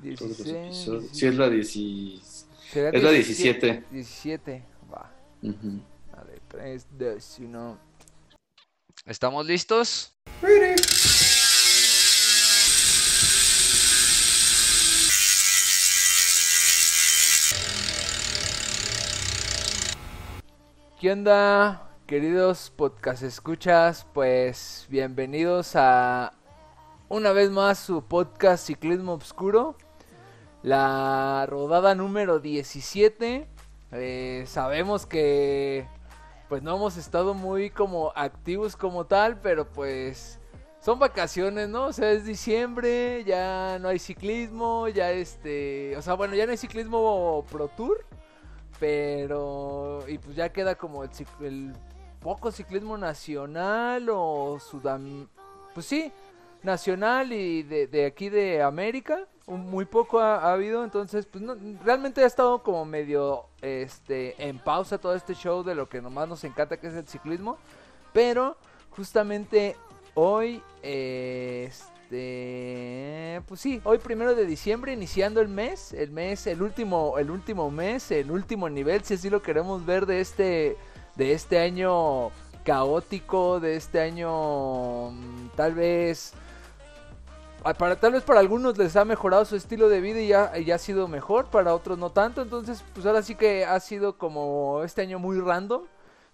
Todos los 16, episodios. Sí, es la 10 ¿Será es la 17. 17, va. Ujú. A ver, 3, 2, 1. ¿Estamos listos? ¿Qué onda, queridos podcast escuchas? Pues bienvenidos a una vez más su podcast Ciclismo Obscuro, la rodada número 17. Eh, sabemos que pues no hemos estado muy como activos como tal, pero pues son vacaciones, ¿no? O sea, es diciembre, ya no hay ciclismo, ya este, o sea, bueno, ya no hay ciclismo Pro Tour, pero y pues ya queda como el, el poco ciclismo nacional o sudam, pues sí, nacional y de, aquí de América, muy poco ha, ha habido, entonces pues no, realmente ha estado como medio este en pausa todo este show de lo que nomás nos encanta que es el ciclismo, pero justamente hoy este pues sí, hoy primero de diciembre iniciando el mes, el mes el último el último mes, el último nivel si así lo queremos ver de este de este año caótico, de este año mm, tal vez para, tal vez para algunos les ha mejorado su estilo de vida y ya, y ha sido mejor, para otros no tanto. Entonces, pues ahora sí que ha sido como este año muy random.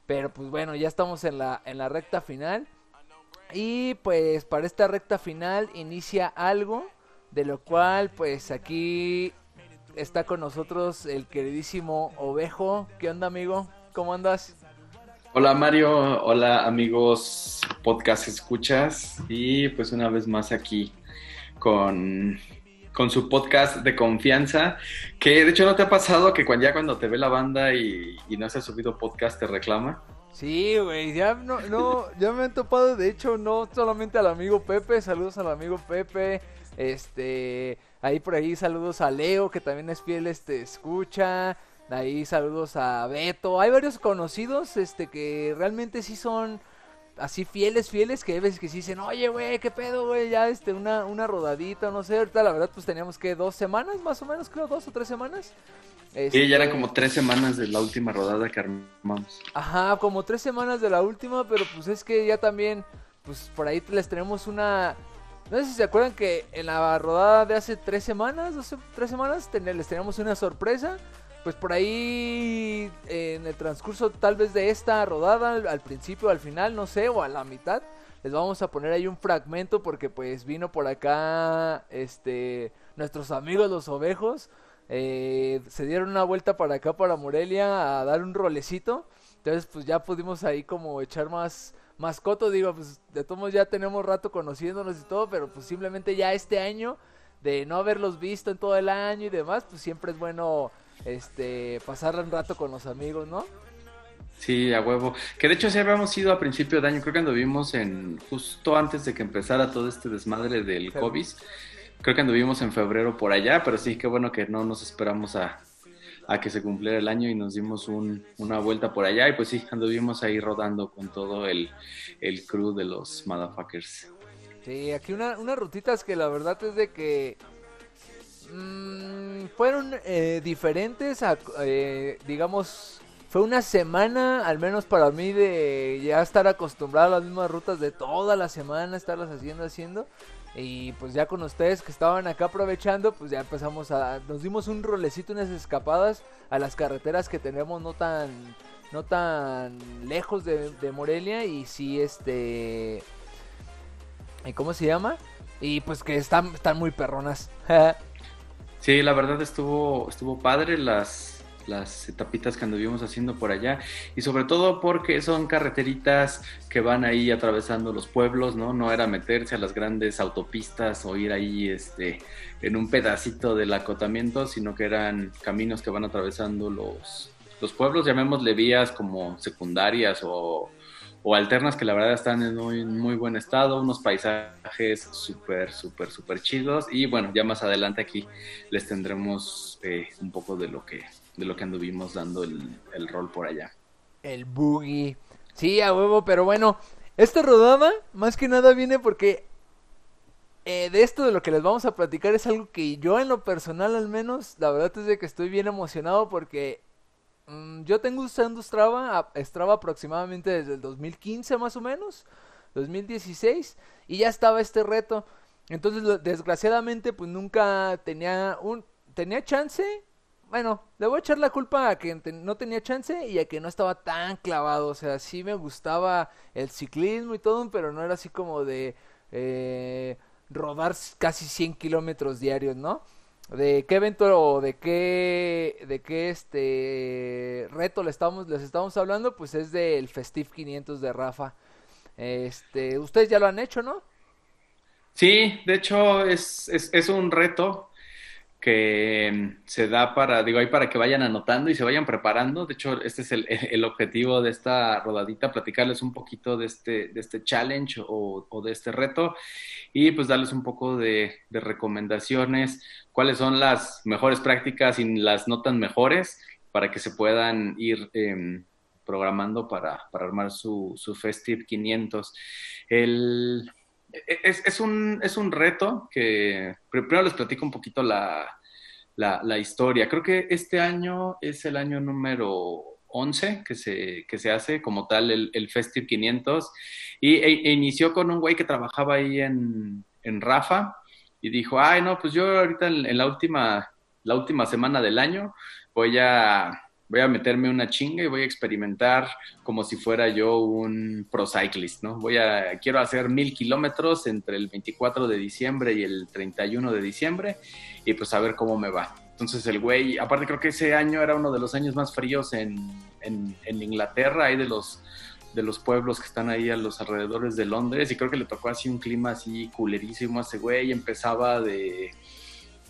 Pero pues bueno, ya estamos en la, en la recta final. Y pues para esta recta final inicia algo de lo cual pues aquí está con nosotros el queridísimo Ovejo. ¿Qué onda amigo? ¿Cómo andas? Hola Mario, hola amigos podcast escuchas y pues una vez más aquí con, con su podcast de confianza, que de hecho no te ha pasado que cuando, ya cuando te ve la banda y, no se ha subido podcast te reclama. Sí, güey, ya no, no, ya me han topado, de hecho, no solamente al amigo Pepe, saludos al amigo Pepe, este, ahí por ahí saludos a Leo, que también es fiel, este, escucha, ahí saludos a Beto, hay varios conocidos, este, que realmente sí son así fieles, fieles, que hay veces que sí dicen, oye, güey, qué pedo, güey, ya, este, una, una rodadita, no sé, ahorita la verdad, pues teníamos que dos semanas, más o menos, creo, dos o tres semanas. Sí, ya eran Este, como tres semanas de la última rodada que armamos. Ajá, como tres semanas de la última, pero pues es que ya también, pues por ahí les tenemos una... No sé si se acuerdan que en la rodada de hace tres semanas, dos, tres semanas, ten- les teníamos una sorpresa. Pues por ahí, en el transcurso tal vez de esta rodada, al, principio, al final, no sé, o a la mitad, les vamos a poner ahí un fragmento porque pues vino por acá, este, nuestros amigos los ovejos. eh, se dieron una vuelta para acá, para Morelia, a dar un rolecito. Entonces, pues ya pudimos ahí como echar más, más. Digo, pues de todos ya tenemos rato conociéndonos y todo, pero pues simplemente ya este año, de no haberlos visto en todo el año y demás, pues siempre es bueno este pasar un rato con los amigos, ¿no? Sí, a huevo. Que de hecho sí habíamos ido a principio de año, creo que anduvimos en justo antes de que empezara todo este desmadre del COVID. Creo que anduvimos en febrero por allá, pero sí, qué bueno que no nos esperamos a, a que se cumpliera el año y nos dimos un- una vuelta por allá. Y pues sí, anduvimos ahí rodando con todo el, el crew de los motherfuckers. Sí, aquí una, unas rutitas que la verdad es de que mm, fueron eh, diferentes, eh, digamos, fue una semana, al menos para mí, de ya estar acostumbrado a las mismas rutas de toda la semana, estarlas haciendo, haciendo. Y pues ya con ustedes que estaban acá aprovechando, pues ya empezamos a, nos dimos un rolecito, unas escapadas a las carreteras que tenemos no tan, no tan lejos de, Morelia y sí, este, ¿y cómo se llama? Y pues que están, están muy perronas. Sí, la verdad estuvo, estuvo padre las, las etapitas que anduvimos haciendo por allá y sobre todo porque son carreteritas que van ahí atravesando los pueblos, ¿no? No era meterse a las grandes autopistas o ir ahí este, en un pedacito del acotamiento, sino que eran caminos que van atravesando los, los pueblos, llamémosle vías como secundarias o, o alternas que la verdad están en muy, muy buen estado, unos paisajes súper, súper, súper chidos y bueno, ya más adelante aquí les tendremos eh, un poco de lo que de lo que anduvimos dando el, el rol por allá. El boogie. Sí, a huevo, pero bueno, esta rodada más que nada viene porque eh, de esto de lo que les vamos a platicar es algo que yo en lo personal al menos, la verdad es de que estoy bien emocionado porque mm, yo tengo usando Strava, Strava aproximadamente desde el 2015 más o menos, 2016, y ya estaba este reto. Entonces, desgraciadamente, pues nunca tenía un tenía chance. Bueno, le voy a echar la culpa a que no tenía chance y a que no estaba tan clavado. O sea, sí me gustaba el ciclismo y todo, pero no era así como de eh, rodar casi 100 kilómetros diarios, ¿no? ¿De qué evento o de qué, de qué este reto le estamos, les estamos hablando? Pues es del Festive 500 de Rafa. Este, ustedes ya lo han hecho, ¿no? Sí, de hecho es, es, es un reto que se da para, digo, ahí para que vayan anotando y se vayan preparando. De hecho, este es el, el objetivo de esta rodadita, platicarles un poquito de este, de este challenge o, de este reto y pues darles un poco de, de, recomendaciones, cuáles son las mejores prácticas y las no tan mejores para que se puedan ir eh, programando para, para, armar su, su Festive 500. El es, es, un, es un reto que primero les platico un poquito la, la, la, historia. Creo que este año es el año número 11 que se, que se hace como tal el, el Festive 500 y e, e inició con un güey que trabajaba ahí en, en Rafa y dijo, ay no, pues yo ahorita en, en la, última, la última semana del año voy a voy a meterme una chinga y voy a experimentar como si fuera yo un pro cyclist, ¿no? Voy a, quiero hacer mil kilómetros entre el 24 de diciembre y el 31 de diciembre y pues a ver cómo me va. Entonces el güey, aparte creo que ese año era uno de los años más fríos en, en, Inglaterra, hay de los de los pueblos que están ahí a los alrededores de Londres y creo que le tocó así un clima así culerísimo a ese güey, empezaba de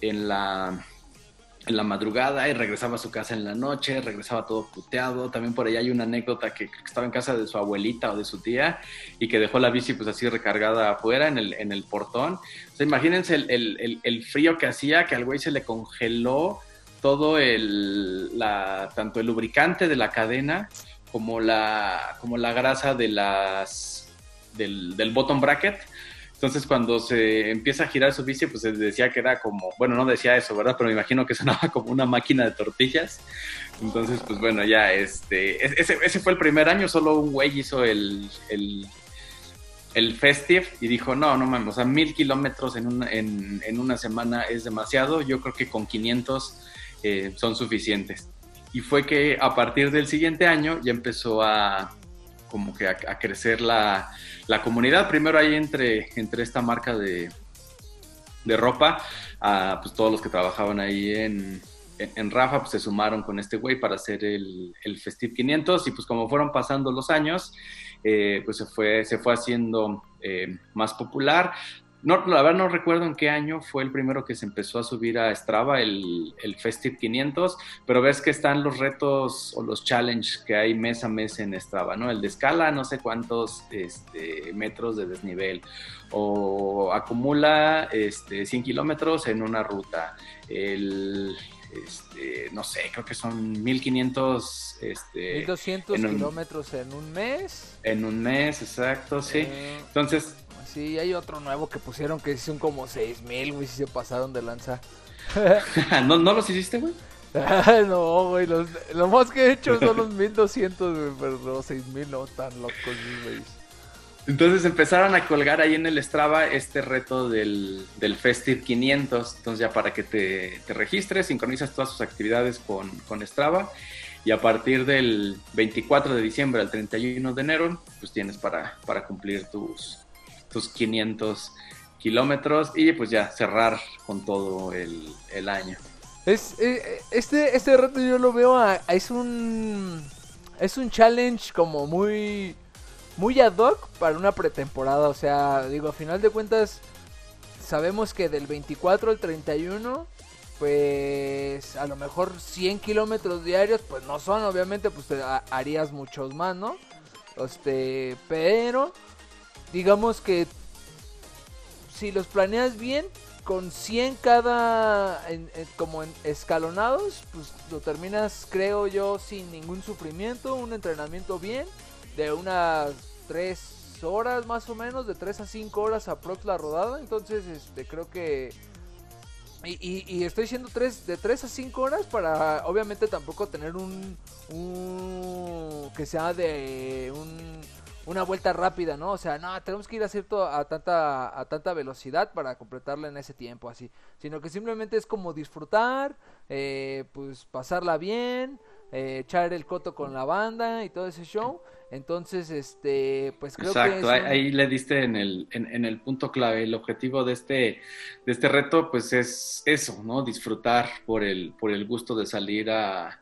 en la en la madrugada y regresaba a su casa en la noche, regresaba todo puteado. También por ahí hay una anécdota que, estaba en casa de su abuelita o de su tía y que dejó la bici pues así recargada afuera en el, en el portón. O sea, imagínense el, el, el, frío que hacía, que al güey se le congeló todo el, la, tanto el lubricante de la cadena como la, como la grasa de las, del, del bottom bracket entonces, cuando se empieza a girar su bici, pues decía que era como, bueno, no decía eso, ¿verdad? Pero me imagino que sonaba como una máquina de tortillas. Entonces, pues bueno, ya, este, ese, ese fue el primer año, solo un güey hizo el, el, el Festive y dijo, no, no mames, o sea, mil kilómetros en una, en, en una semana es demasiado, yo creo que con 500 eh, son suficientes. Y fue que a partir del siguiente año ya empezó a, como que a, crecer la, la, comunidad. Primero ahí entre, entre esta marca de, de ropa, a, pues todos los que trabajaban ahí en, en, Rafa pues se sumaron con este güey para hacer el, el Festive 500 y pues como fueron pasando los años, eh, pues se fue, se fue haciendo eh, más popular. No, la verdad no recuerdo en qué año fue el primero que se empezó a subir a Strava, el, el Festive 500, pero ves que están los retos o los challenges que hay mes a mes en Strava, ¿no? El de escala, no sé cuántos este, metros de desnivel, o acumula este, 100 kilómetros en una ruta, el, este, no sé, creo que son 1500. Este, 1200 kilómetros en un mes. En un mes, exacto, sí. Eh, Entonces, Sí, hay otro nuevo que pusieron que son como 6000, güey, si se pasaron de lanza. ¿No, ¿No los hiciste, güey? no, güey, los, lo más que he hecho son los 1200, güey, pero los 6000 no tan locos, güey. Entonces empezaron a colgar ahí en el Strava este reto del, del Festive 500. Entonces ya para que te, te, registres, sincronizas todas tus actividades con, con Strava y a partir del 24 de diciembre al 31 de enero, pues tienes para, para cumplir tus, tus 500 kilómetros y pues ya cerrar con todo el, el año. Es, eh, este, este reto yo lo veo, a, es un es un challenge como muy muy ad hoc para una pretemporada, o sea, digo, a final de cuentas sabemos que del 24 al 31 pues a lo mejor 100 kilómetros diarios pues no son, obviamente pues te harías muchos más, ¿no? Este, pero digamos que si los planeas bien, con 100 cada, como en escalonados, pues lo terminas, creo yo, sin ningún sufrimiento, un entrenamiento bien, de unas 3, 3 horas más o menos, de 3 a 5 horas aprox la rodada. Entonces, este, creo que... Y, y, estoy diciendo tres, de 3 a 5 horas para obviamente tampoco tener un, un que sea de un una vuelta rápida, ¿no? O sea, no, tenemos que ir a cierto a tanta a tanta velocidad para completarla en ese tiempo así, sino que simplemente es como disfrutar, eh, pues pasarla bien, eh, echar el coto con la banda y todo ese show. Entonces, este, pues creo Exacto, que ahí le diste en el, en, el punto clave. El objetivo de este, de este reto, pues es eso, ¿no? Disfrutar por el, por el gusto de salir a,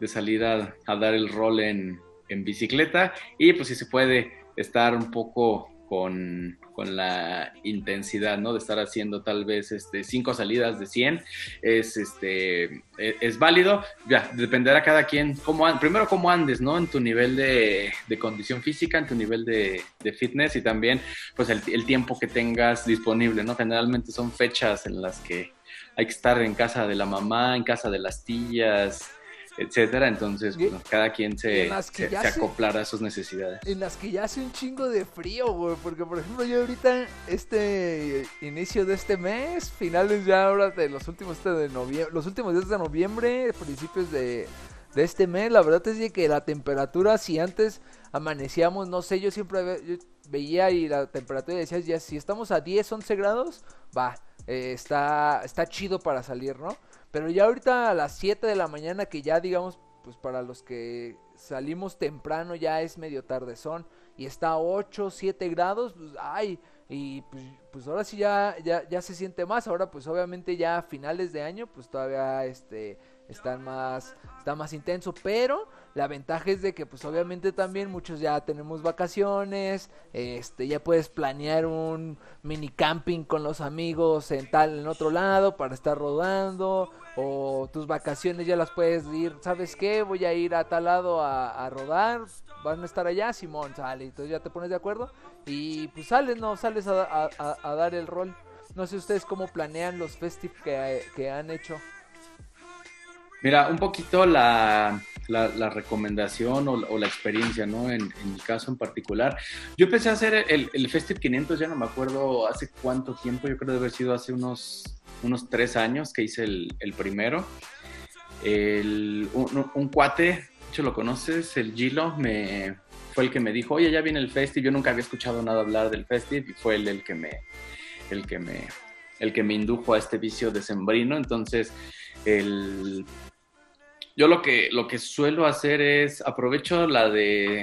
de salir a dar el rol en, en bicicleta y pues si se puede estar un poco con, la intensidad, ¿no? De estar haciendo tal vez este, cinco salidas de 100, es, este, e, es, válido, ya, dependerá cada quien, cómo, primero cómo andes, ¿no? En tu nivel de, condición física, en tu nivel de, fitness y también, pues, el, el, tiempo que tengas disponible, ¿no? Generalmente son fechas en las que hay que estar en casa de la mamá, en casa de las tías, etcétera. Entonces, pues, cada quien se, se, acoplará a sus necesidades. En las que ya hace un chingo de frío, güey. Porque, por ejemplo, yo ahorita, este inicio de este mes, finales ya ahora de los últimos de noviembre, los últimos días de noviembre, principios de, de este mes, la verdad es que la temperatura, si antes amanecíamos, no sé, yo siempre veía y la temperatura decía, ya si estamos a 10, 11 grados, va, eh, está, está chido para salir, ¿no? Pero ya ahorita a las 7 de la mañana, que ya digamos, pues para los que salimos temprano ya es medio tarde son y está a 8, 7 grados, pues ay, y pues, pues, ahora sí ya, ya, ya se siente más. Ahora pues obviamente ya a finales de año pues todavía este están más, está más intenso, pero la ventaja es de que pues obviamente también muchos ya tenemos vacaciones, este ya puedes planear un mini camping con los amigos en tal en otro lado para estar rodando o tus vacaciones ya las puedes ir, ¿sabes qué? Voy a ir a tal lado a, rodar, van a estar allá, Simón, sale, entonces ya te pones de acuerdo y pues sales, no, sales a, dar el rol. No sé ustedes cómo planean los festiv que, que han hecho. Mira, un poquito la, la, recomendación o, la experiencia, ¿no? En, mi caso en particular. Yo empecé a hacer el, el Festive 500, ya no me acuerdo hace cuánto tiempo, yo creo debe haber sido hace unos unos tres años que hice el, primero. un, cuate, de hecho lo conoces, el Gilo, me, fue el que me dijo, oye, ya viene el festival, yo nunca había escuchado nada hablar del festival y fue él el que me, el que me, el que me indujo a este vicio de sembrino. Entonces, el, yo lo que, lo que suelo hacer es aprovecho la de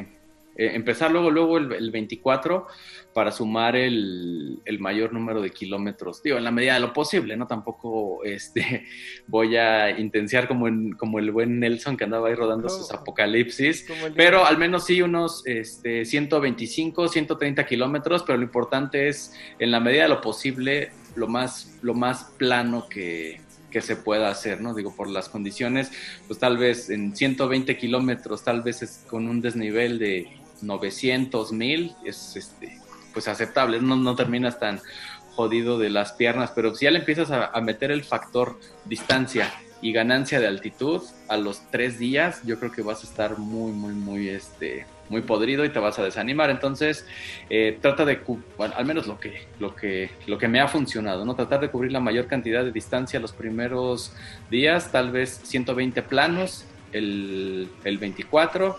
eh, empezar luego, luego el, 24 para sumar el, mayor número de kilómetros, digo, en la medida de lo posible, ¿no? Tampoco este, voy a intensiar como, como el buen Nelson que andaba ahí rodando sus apocalipsis, pero al menos sí unos este, 125, 130 kilómetros, pero lo importante es, en la medida de lo posible, lo más, lo más plano que, que se pueda hacer, ¿no? Digo, por las condiciones, pues tal vez en 120 kilómetros, tal vez es con un desnivel de 900 mil es este, pues aceptable, no, no terminas tan jodido de las piernas, pero si ya le empiezas a, meter el factor distancia y ganancia de altitud a los tres días, yo creo que vas a estar muy, muy, muy, este, muy podrido y te vas a desanimar. Entonces, eh, trata de, bueno, al menos lo que, lo que, lo que me ha funcionado, ¿no? Tratar de cubrir la mayor cantidad de distancia los primeros días, tal vez 120 planos, el, el 24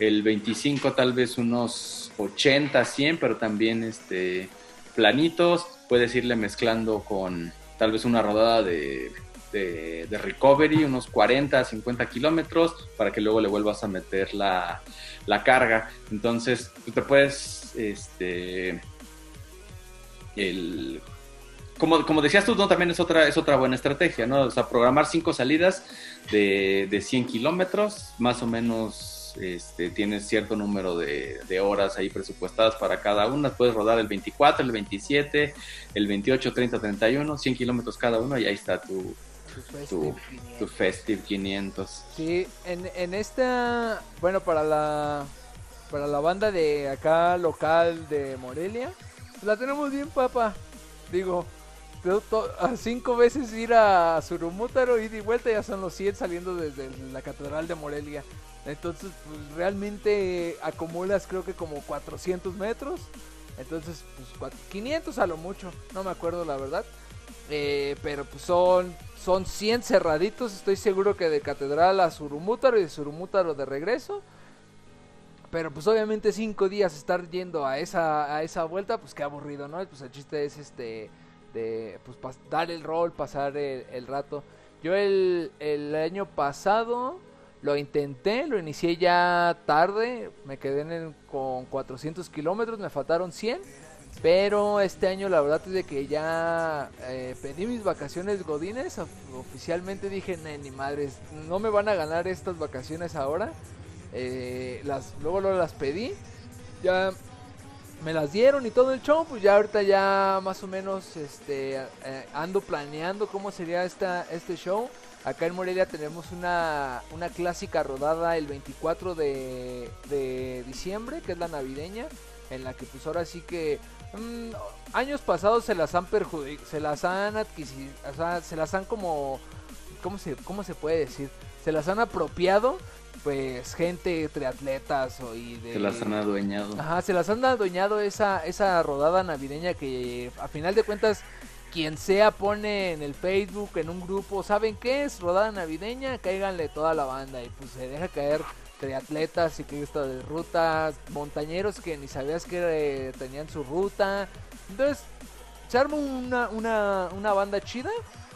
el 25 tal vez unos 80, 100, pero también este, planitos, puedes irle mezclando con tal vez una rodada de, de, recovery, unos 40, 50 kilómetros, para que luego le vuelvas a meter la, la carga. Entonces, tú te puedes, este, el, como, como decías tú, ¿no? también es otra, es otra buena estrategia, ¿no? O sea, programar cinco salidas de, de 100 kilómetros, más o menos este, tienes cierto número de, horas ahí presupuestadas para cada una. Puedes rodar el 24, el 27, el 28, 30, 31, 100 kilómetros cada uno y ahí está tu, tu, Festive, 500. Sí, en, en esta, bueno, para la, para la banda de acá local de Morelia, la tenemos bien, papá. Digo, a cinco veces ir a Surumútaro, ir y vuelta, ya son los 100 saliendo desde la Catedral de Morelia. Entonces, pues realmente acumulas creo que como 400 metros. Entonces, pues 500 a lo mucho, no me acuerdo la verdad. Eh, pero pues son, son 100 cerraditos, estoy seguro que de Catedral a Surumútaro y de Surumútaro de regreso. Pero pues obviamente cinco días estar yendo a esa, a esa vuelta, pues qué aburrido, ¿no? Pues el chiste es este de pues dar el rol, pasar el, rato. Yo el, el, año pasado lo intenté, lo inicié ya tarde, me quedé en con 400 kilómetros, me faltaron 100. Pero este año la verdad es de que ya eh, pedí mis vacaciones godines. Oficialmente dije, ni madres, no me van a ganar estas vacaciones ahora. Eh, luego, luego las pedí. Ya me las dieron y todo el show. Pues ya ahorita ya más o menos este, eh, ando planeando cómo sería esta, este show. Acá en Morelia tenemos una, una clásica rodada el 24 de, de diciembre, que es la navideña. En la que pues ahora sí que mm, años pasados se las han perjudicado, se las han adquirido, o sea, se las han como, ¿cómo se, ¿cómo se puede decir? Se las han apropiado pues gente triatletas o y de, se las han adueñado ajá se las han adueñado esa esa rodada navideña que a final de cuentas quien sea pone en el Facebook en un grupo saben qué es rodada navideña cáiganle toda la banda y pues se deja caer triatletas ciclistas de ruta montañeros que ni sabías que tenían su ruta entonces se arma una, una, una banda chida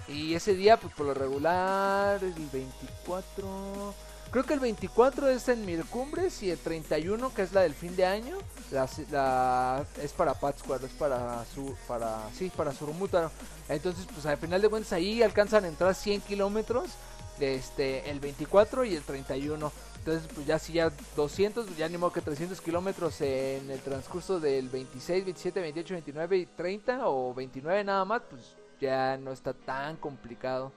y ese día pues por lo regular el 24 Creo que el 24 es en Mircumbres y el 31, que es la del fin de año, la, es para Pátzcuaro, es para su, para, sí, para Surumútaro. Entonces, pues al final de cuentas ahí alcanzan a entrar 100 kilómetros, este, el 24 y el 31. Entonces, pues ya si ya 200, ya ni modo que 300 kilómetros en el transcurso del 26, 27, 28, 29 y 30 o 29 nada más, pues ya no está tan complicado.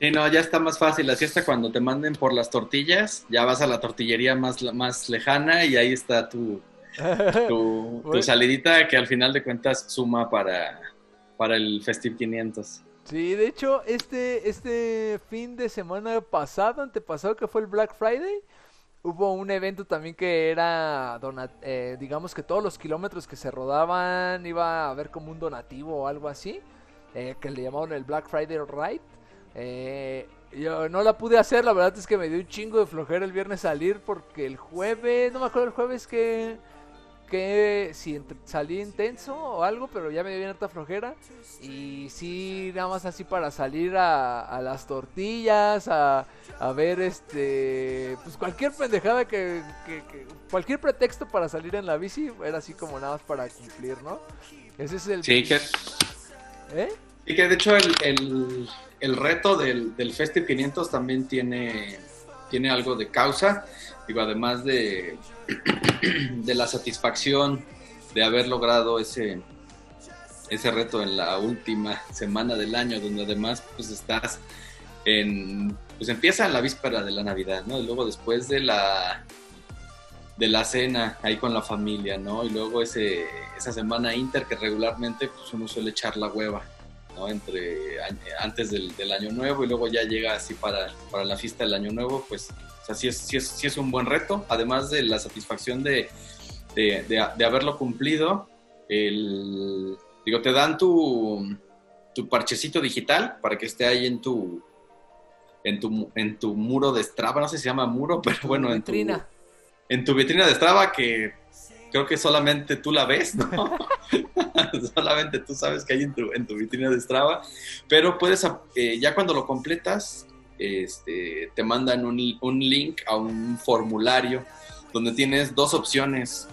Sí, no, ya está más fácil. Así hasta cuando te manden por las tortillas, ya vas a la tortillería más, más lejana y ahí está tu, tu, salidita que al final de cuentas suma para, para el Festive 500. Sí, de hecho, este, este fin de semana pasado, antepasado, que fue el Black Friday, hubo un evento también que era, eh, digamos que todos los kilómetros que se rodaban iba a haber como un donativo o algo así, eh, que le llamaron el Black Friday Ride. Eh, yo no la pude hacer, la verdad es que me dio un chingo de flojera el viernes salir porque el jueves, no me acuerdo el jueves que que si salí intenso o algo, pero ya me dio bien harta flojera. Y sí, nada más así para salir a, las tortillas, a, a, ver este, pues cualquier pendejada que, cualquier pretexto para salir en la bici era así como nada más para cumplir, ¿no? Ese es el... Sí, que... ¿Eh? Y que de hecho el el reto del, del Festi 500 también tiene, tiene algo de causa, digo, además de, de la satisfacción de haber logrado ese, ese reto en la última semana del año, donde además pues estás en, pues empieza la víspera de la Navidad, ¿no? Y luego después de la de la cena ahí con la familia, ¿no? Y luego ese, esa semana inter que regularmente pues uno suele echar la hueva entre antes del, año nuevo y luego ya llega así para, para la fiesta del año nuevo, pues o sí, es, es, es, un buen reto, además de la satisfacción de, de, haberlo cumplido, el, digo, te dan tu, tu parchecito digital para que esté ahí en tu, en tu, en tu muro de Strava, no sé si se llama muro, pero bueno, en tu, en tu vitrina de Strava que creo que solamente tú la ves, ¿no? solamente tú sabes que hay en tu, en tu vitrina de Strava, pero puedes, eh, ya cuando lo completas, este, te mandan un, un, link a un formulario donde tienes dos opciones.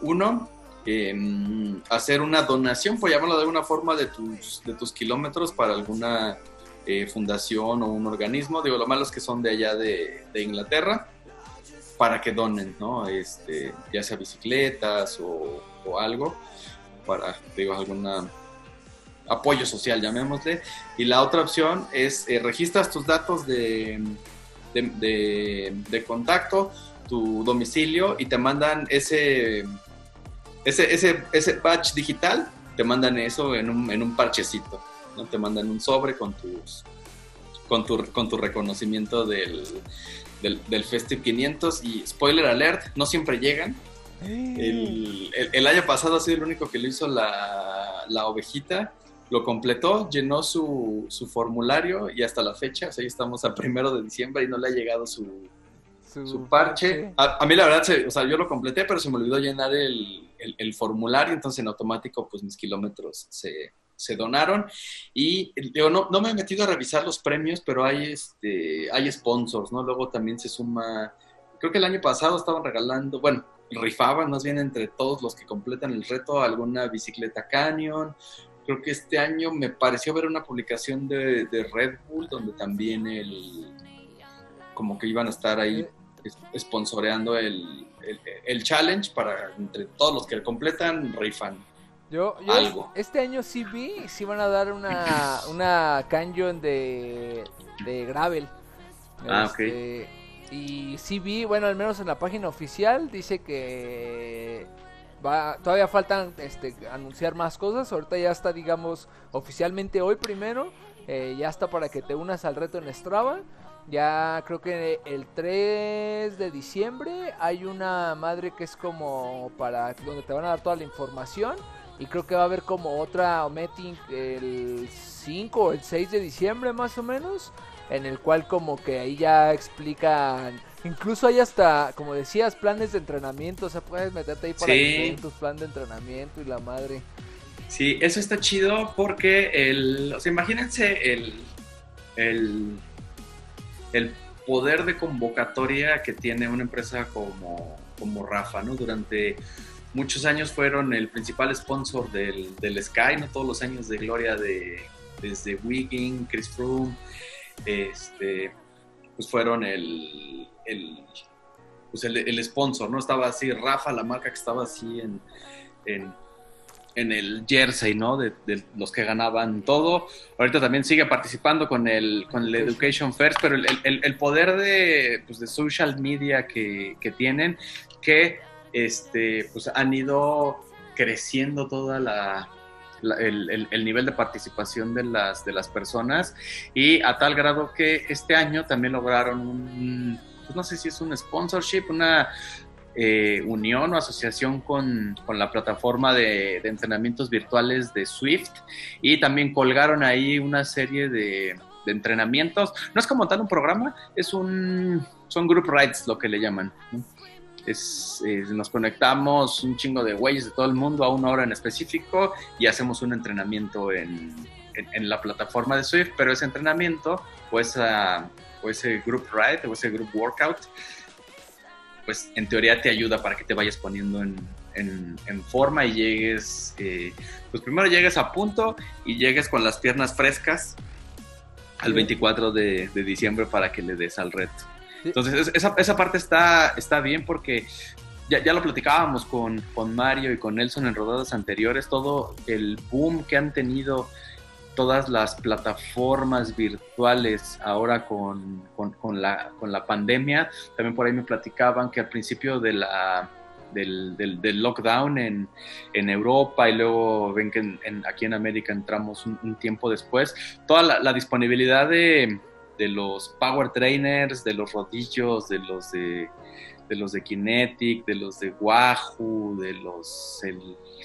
Uno, em, hacer una donación, por llamarlo de alguna forma, de tus, de tus kilómetros para alguna eh, fundación o un organismo. Digo, lo malo es que son de allá de, de Inglaterra para que donen, ¿no? Este, ya sea bicicletas o, algo, para, digo, alguna apoyo social, llamémosle. Y la otra opción es eh, registras tus datos de, de, contacto, tu domicilio y te mandan ese, ese, ese, ese badge digital, te mandan eso en un, en un parchecito, ¿no? Te mandan un sobre con tus con tu, con tu reconocimiento del, del, del Festive 500 y spoiler alert, no siempre llegan. El, el, año pasado ha sido el único que lo hizo la, la ovejita, lo completó, llenó su, su, formulario y hasta la fecha, o sea, estamos a primero de diciembre y no le ha llegado su, su, parche. A, mí la verdad, o sea, yo lo completé, pero se me olvidó llenar el, el, el formulario, entonces en automático pues mis kilómetros se, se donaron. Y yo no, no, me he metido a revisar los premios, pero hay, este, hay sponsors, ¿no? Luego también se suma, creo que el año pasado estaban regalando, bueno, rifaban más bien entre todos los que completan el reto alguna bicicleta Canyon. Creo que este año me pareció ver una publicación de, de Red Bull donde también el como que iban a estar ahí sponsoreando el, el, el, challenge para entre todos los que completan rifan yo, yo este año sí vi, sí van a dar una, una canyon de, de gravel. Ah, este, Y sí vi, bueno, al menos en la página oficial dice que va, todavía faltan este, anunciar más cosas. Ahorita ya está, digamos, oficialmente hoy primero. Eh, ya está para que te unas al reto en Strava. Ya creo que el 3 de diciembre hay una madre que es como para donde te van a dar toda la información. Y creo que va a haber como otra meeting el 5 o el 6 de diciembre más o menos. En el cual como que ahí ya explican... Incluso hay hasta, como decías, planes de entrenamiento. O sea, puedes meterte ahí para sí. tus planes de entrenamiento y la madre. Sí, eso está chido porque el... O sea, imagínense el... El, el poder de convocatoria que tiene una empresa como, como Rafa, ¿no? Durante muchos años fueron el principal sponsor del, del Sky, ¿no? Todos los años de gloria de desde Wigging, Chris Froome, este, pues fueron el, el, pues el, el, sponsor, ¿no? Estaba así Rafa, la marca que estaba así en, en, en el jersey, ¿no? De, de, los que ganaban todo. Ahorita también sigue participando con el, con el Education First, pero el, el, el poder de, pues de social media que, que tienen, que este, pues han ido creciendo toda la, la el, el, el, nivel de participación de las, de las personas y a tal grado que este año también lograron un, pues no sé si es un sponsorship, una eh, unión o asociación con, con la plataforma de, entrenamientos virtuales de Swift y también colgaron ahí una serie de, entrenamientos. No es como tal un programa, es un, son group rides lo que le llaman. Es, eh, nos conectamos un chingo de güeyes de todo el mundo a una hora en específico y hacemos un entrenamiento en, en, en la plataforma de Swift, pero ese entrenamiento o, esa, o ese group ride o ese group workout, pues en teoría te ayuda para que te vayas poniendo en, en, en, forma y llegues, eh, pues primero llegues a punto y llegues con las piernas frescas al 24 de, de diciembre para que le des al reto. Entonces, esa, esa parte está, está bien porque ya, ya lo platicábamos con, con, Mario y con Nelson en rodadas anteriores, todo el boom que han tenido todas las plataformas virtuales ahora con, con, con, la, la pandemia. También por ahí me platicaban que al principio de la, del, del, del, lockdown en, en, Europa y luego ven que en, en, aquí en América entramos un, un tiempo después, toda la, la disponibilidad de de los power trainers, de los rodillos, de los de, de los de Kinetic, de los de Wahoo, de los el,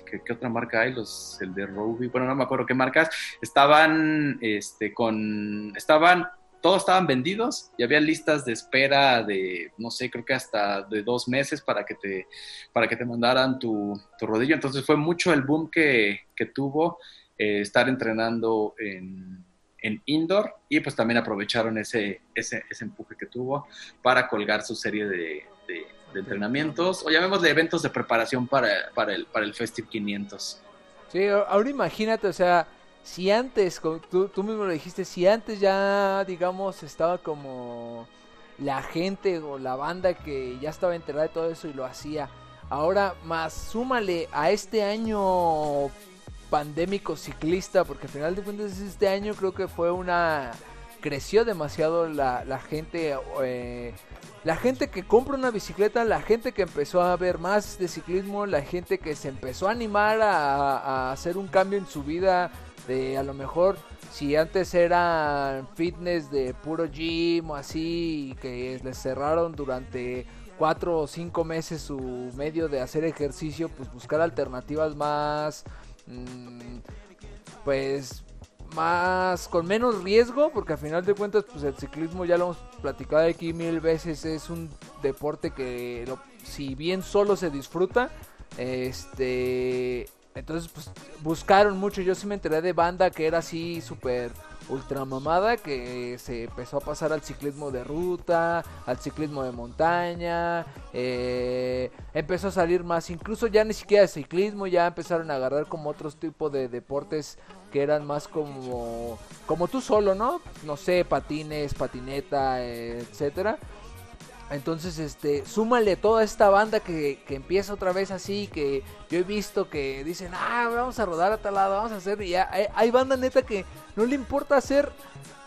¿qué, ¿qué, otra marca hay? Los el de Roby, bueno no me acuerdo qué marcas, estaban este con estaban todos estaban vendidos y había listas de espera de, no sé, creo que hasta de dos meses para que te, para que te mandaran tu, tu rodillo. Entonces fue mucho el boom que, que tuvo eh, estar entrenando en, en indoor y pues también aprovecharon ese, ese, ese empuje que tuvo para colgar su serie de, de, de entrenamientos o llamémosle eventos de preparación para, para, el, para el Festive 500. Sí, ahora imagínate, o sea, si antes, tú, tú mismo lo dijiste, si antes ya, digamos, estaba como la gente o la banda que ya estaba enterada de todo eso y lo hacía, ahora más súmale a este año pandémico ciclista, porque al final de cuentas este año creo que fue una creció demasiado la, la gente, eh, la gente que compra una bicicleta, la gente que empezó a ver más de ciclismo, la gente que se empezó a animar a, hacer un cambio en su vida, de a lo mejor si antes era fitness de puro gym o así, que les cerraron durante cuatro o cinco meses su medio de hacer ejercicio, pues buscar alternativas más, pues más con menos riesgo, porque al final de cuentas, pues el ciclismo ya lo hemos platicado aquí mil veces, es un deporte que si bien solo se disfruta, este entonces, pues buscaron mucho. Yo sí me enteré de banda que era así súper ultra mamada, que se empezó a pasar al ciclismo de ruta, al ciclismo de montaña. Eh, empezó a salir más, incluso ya ni siquiera de ciclismo, ya empezaron a agarrar como otros tipos de deportes que eran más como como tú solo, ¿no? No sé, patines, patineta, etcétera. Entonces, este, súmale toda esta banda que, que, empieza otra vez así, que yo he visto que dicen, ah, vamos a rodar a tal lado, vamos a hacer, y ya hay, hay banda neta que no le importa hacer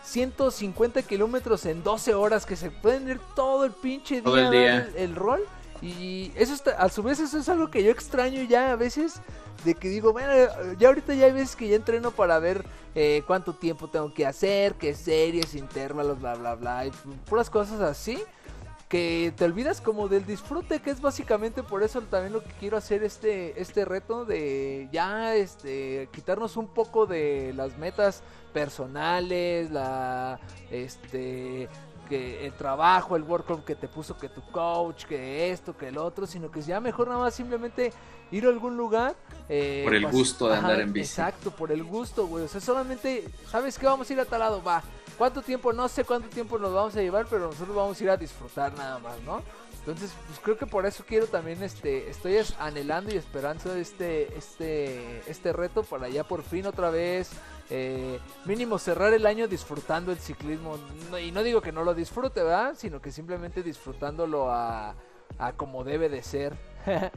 150 kilómetros en 12 horas, que se pueden ir todo el pinche día, el, rol. Y eso está, a su vez eso es algo que yo extraño ya a veces, de que digo, bueno, ya ahorita ya hay veces que ya entreno para ver eh, cuánto tiempo tengo que hacer, qué series, intervalos, bla, bla, bla, y puras cosas así que te olvidas como del disfrute, que es básicamente por eso también lo que quiero hacer este, este reto de ya este quitarnos un poco de las metas personales, la este que el trabajo, el workload que te puso que tu coach, que esto, que el otro, sino que ya mejor nada más simplemente ir a algún lugar. Eh, por el gusto de andar en bici. Exacto, por el gusto, güey. O sea, solamente, ¿sabes que Vamos a ir a tal lado, va ¿Cuánto tiempo? No sé cuánto tiempo nos vamos a llevar, pero nosotros vamos a ir a disfrutar nada más, ¿no? Entonces, pues creo que por eso quiero también, este, estoy anhelando y esperando este, este, este reto para ya por fin otra vez, eh, mínimo cerrar el año disfrutando el ciclismo. y no digo que no lo disfrute, ¿verdad? Sino que simplemente disfrutándolo a, a como debe de ser.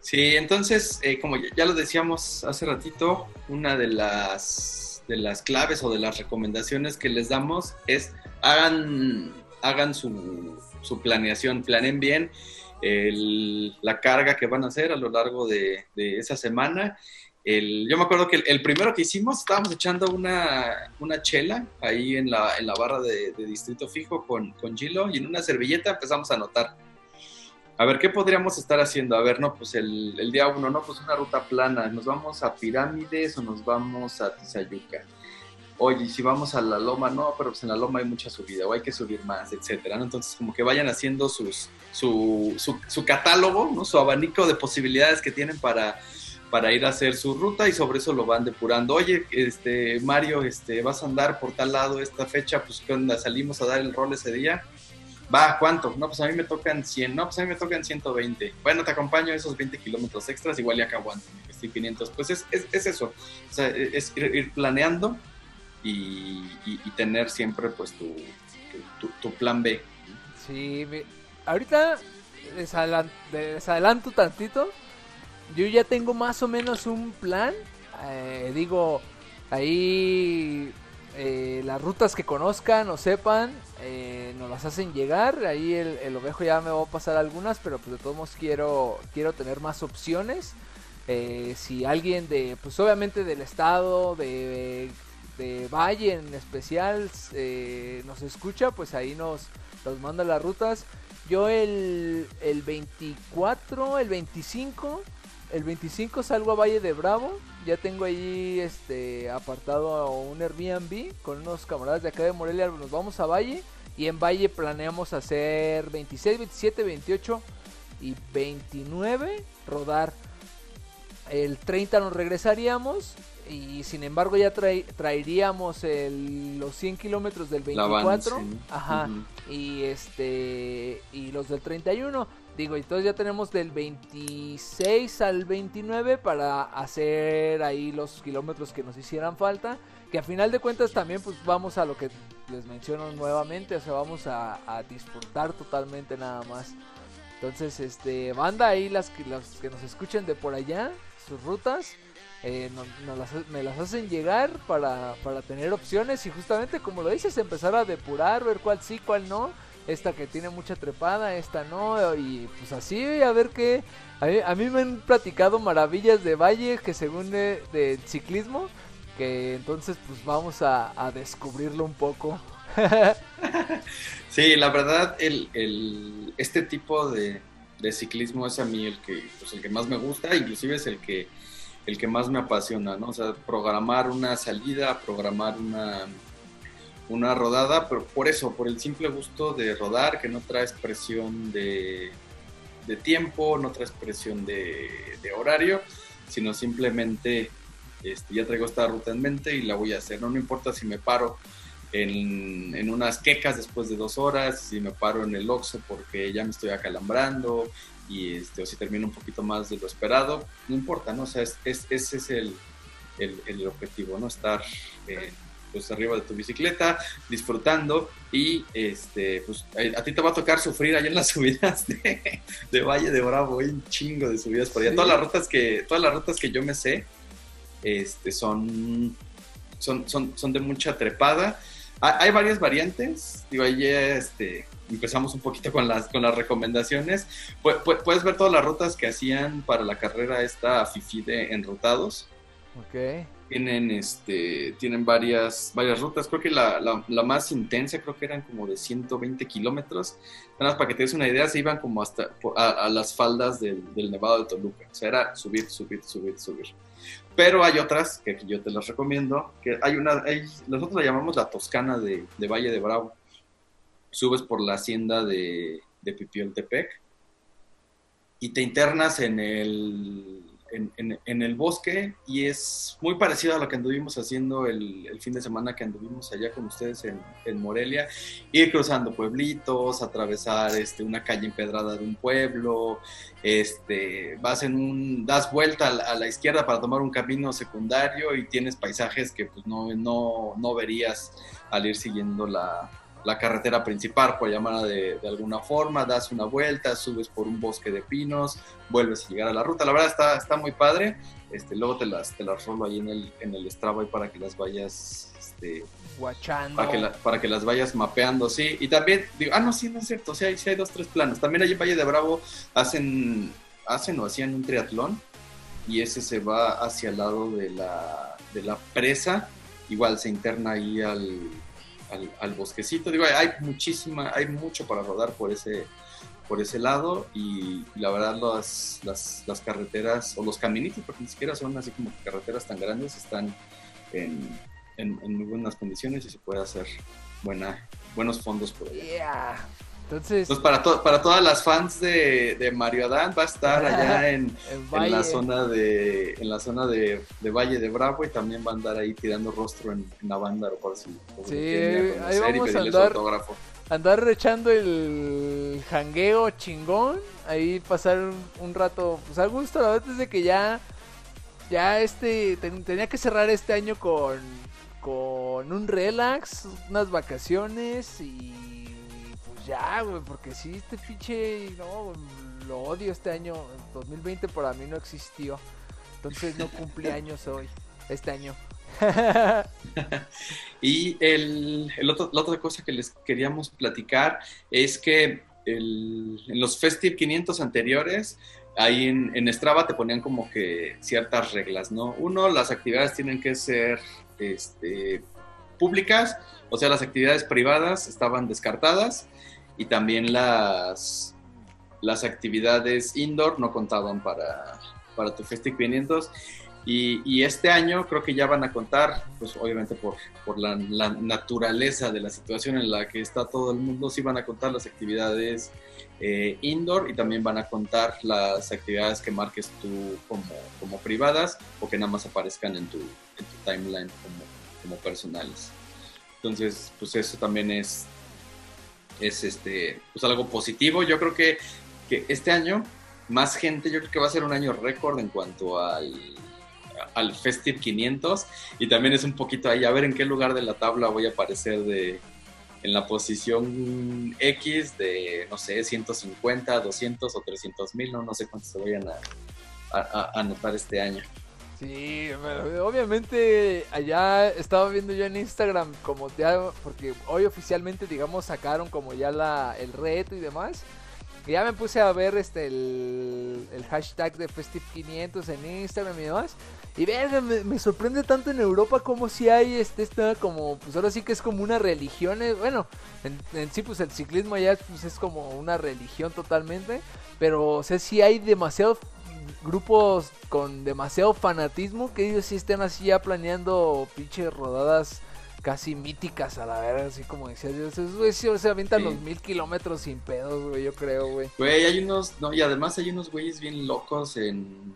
sí, entonces, eh, como ya lo decíamos hace ratito, una de las de las claves o de las recomendaciones que les damos es hagan, hagan su, su planeación, planen bien la carga que van a hacer a lo largo de, esa semana. El, yo me acuerdo que el, primero que hicimos estábamos echando una, una chela ahí en la, en la barra de, Distrito Fijo con, con Gilo y en una servilleta empezamos a anotar a ver, ¿qué podríamos estar haciendo? A ver, no, pues el, el día uno, no, pues una ruta plana, ¿nos vamos a Pirámides o nos vamos a Tizayuca? Oye, si vamos a la loma, no, pero pues en la loma hay mucha subida o hay que subir más, etcétera. Entonces, como que vayan haciendo sus, su, su, su catálogo, ¿no? Su abanico de posibilidades que tienen para, para ir a hacer su ruta y sobre eso lo van depurando. Oye, este, Mario, este, vas a andar por tal lado esta fecha, pues ¿qué? Salimos a dar el rol ese día Va, ¿cuánto? No, pues a mí me tocan 100, no, pues a mí me tocan 120. Bueno, te acompaño esos 20 kilómetros extras, igual ya que aguanto, estoy 500. Pues es, es, eso, o sea, es ir, planeando y, tener siempre pues tu, tu, plan B. Sí, ahorita les, adelanto tantito, yo ya tengo más o menos un plan, eh, digo, ahí eh, las rutas que conozcan o sepan, eh, nos las hacen llegar. Ahí el, ovejo ya me va a pasar algunas, pero pues de todos modos quiero, quiero tener más opciones. Si alguien de, pues obviamente del estado, de, de Valle en especial, nos escucha, pues ahí nos, nos manda las rutas. Yo el, el 24, el 25 el 25 salgo a Valle de Bravo. Ya tengo ahí este apartado un Airbnb con unos camaradas de acá de Morelia. Nos vamos a Valle. Y en Valle planeamos hacer 26, 27, 28 y 29 rodar. El 30 nos regresaríamos. Y sin embargo ya traeríamos los 100 kilómetros del 24. Ajá. Y este. Y los del 31 Digo, entonces ya tenemos del 26 al 29 para hacer ahí los kilómetros que nos hicieran falta. Que a final de cuentas también pues vamos a lo que les menciono nuevamente. O sea, vamos a, disfrutar totalmente nada más. Entonces, este, banda ahí las que, las que nos escuchen de por allá, sus rutas. Eh, me las hacen llegar para, para tener opciones y justamente como lo dices, empezar a depurar, ver cuál sí, cuál no. Esta que tiene mucha trepada, esta no, y pues así a ver qué. A mí, me han platicado maravillas de Valle que según de, ciclismo, que entonces pues vamos a, descubrirlo un poco. sí, la verdad, el, el, este tipo de, de ciclismo es a mí el que, pues, el que más me gusta, inclusive es el que el que más me apasiona, ¿no? O sea, programar una salida, programar una, una rodada, pero por eso, por el simple gusto de rodar, que no traes presión de, de tiempo, no traes presión de, de horario, sino simplemente este, ya traigo esta ruta en mente y la voy a hacer. No, no importa si me paro en, en, unas quecas después de dos horas, si me paro en el oxo porque ya me estoy acalambrando, y este, o si termino un poquito más de lo esperado, no importa, ¿no? O sea, es, ese es el, el, objetivo, ¿no? Estar eh, pues arriba de tu bicicleta, disfrutando y este, pues a, ti te va a tocar sufrir allá en las subidas de, de Valle de Bravo, hay un chingo de subidas por allá. Todas las rutas que, todas las rutas que yo me sé, este, son, son, son, son de mucha trepada. Hay, varias variantes, digo, ahí este, empezamos un poquito con las, con las recomendaciones. puedes ver todas las rutas que hacían para la carrera esta FIFI de enrutados. Ok. Tienen, este, tienen varias, varias rutas. Creo que la, la, más intensa creo que eran como de 120 kilómetros. Nada más para que te des una idea, se iban como hasta a, las faldas del, del, Nevado de Toluca. O sea, era subir, subir, subir, subir. Pero hay otras que yo te las recomiendo. Que hay una, hay, nosotros la llamamos la Toscana de, de Valle de Bravo subes por la hacienda de, Pipioltepec y te internas en el, en, el bosque y es muy parecido a lo que anduvimos haciendo el, fin de semana que anduvimos allá con ustedes en, Morelia, ir cruzando pueblitos, atravesar este, una calle empedrada de un pueblo, este, vas en un, das vuelta a la, izquierda para tomar un camino secundario y tienes paisajes que pues no, no, no verías al ir siguiendo la, la carretera principal, por llamarla de, de, alguna forma, das una vuelta, subes por un bosque de pinos, vuelves a llegar a la ruta. La verdad está, está muy padre. Este, luego te las, te las rolo ahí en el, en el Strava para que las vayas este, Guachando. Para que, para que las vayas mapeando, sí. Y también, digo, ah, no, sí, no es cierto, sí hay, sí hay dos, tres planos. También allí en Valle de Bravo hacen, hacen o hacían un triatlón y ese se va hacia el lado de la, de la presa. Igual se interna ahí al, al, bosquecito. Digo, hay muchísima, hay mucho para rodar por ese, por ese lado y, la verdad las, las, carreteras o los caminitos, porque ni siquiera son así como carreteras tan grandes, están en, muy buenas condiciones y se puede hacer buena, buenos fondos por allá. Entonces, para, para todas las fans de, Mario Adán va a estar allá en, en, la zona de en la zona de, Valle de Bravo y también va a andar ahí tirando rostro en, la banda por si sí, ahí vamos a andar, andar rechando el jangueo chingón, ahí pasar un rato pues a gusto, la verdad es de que ya ya este tenía que cerrar este año con con un relax, unas vacaciones y ya, güey, porque sí, este pinche, no, lo odio este año, 2020 para mí no existió, entonces no cumplí años hoy, este año. y el, el otro, la otra cosa que les queríamos platicar es que el, en los Festive 500 anteriores, ahí en, en, Strava te ponían como que ciertas reglas, ¿no? Uno, las actividades tienen que ser este, públicas, o sea, las actividades privadas estaban descartadas y también las, las actividades indoor no contaban para, para tu Festic 500. Y, y, este año creo que ya van a contar, pues obviamente por, por la, naturaleza de la situación en la que está todo el mundo, sí van a contar las actividades eh, indoor y también van a contar las actividades que marques tú como, como privadas o que nada más aparezcan en tu, en tu timeline como, como personales. Entonces, pues eso también es es este, pues algo positivo. Yo creo que, que este año más gente, yo creo que va a ser un año récord en cuanto al, al Festive 500 y también es un poquito ahí a ver en qué lugar de la tabla voy a aparecer de en la posición X de no sé 150 200 o 300 mil no no sé cuántos se vayan a, a, anotar este año Sí, obviamente allá estaba viendo yo en Instagram como ya, porque hoy oficialmente digamos sacaron como ya la, el reto y demás. Ya me puse a ver este el, hashtag de Festive500 en Instagram y demás. Y vean, me, sorprende tanto en Europa como si hay este, está como, pues ahora sí que es como una religión. Eh, bueno, en, sí pues el ciclismo allá pues es como una religión totalmente. Pero o sea, hay demasiados grupos con demasiado fanatismo que ellos sí estén así ya planeando pinches rodadas casi míticas a la verga, así como decías. Esos güey se avientan los mil kilómetros sin pedos, güey, yo creo, güey. Güey, hay unos, no, y además hay unos güeyes bien locos en.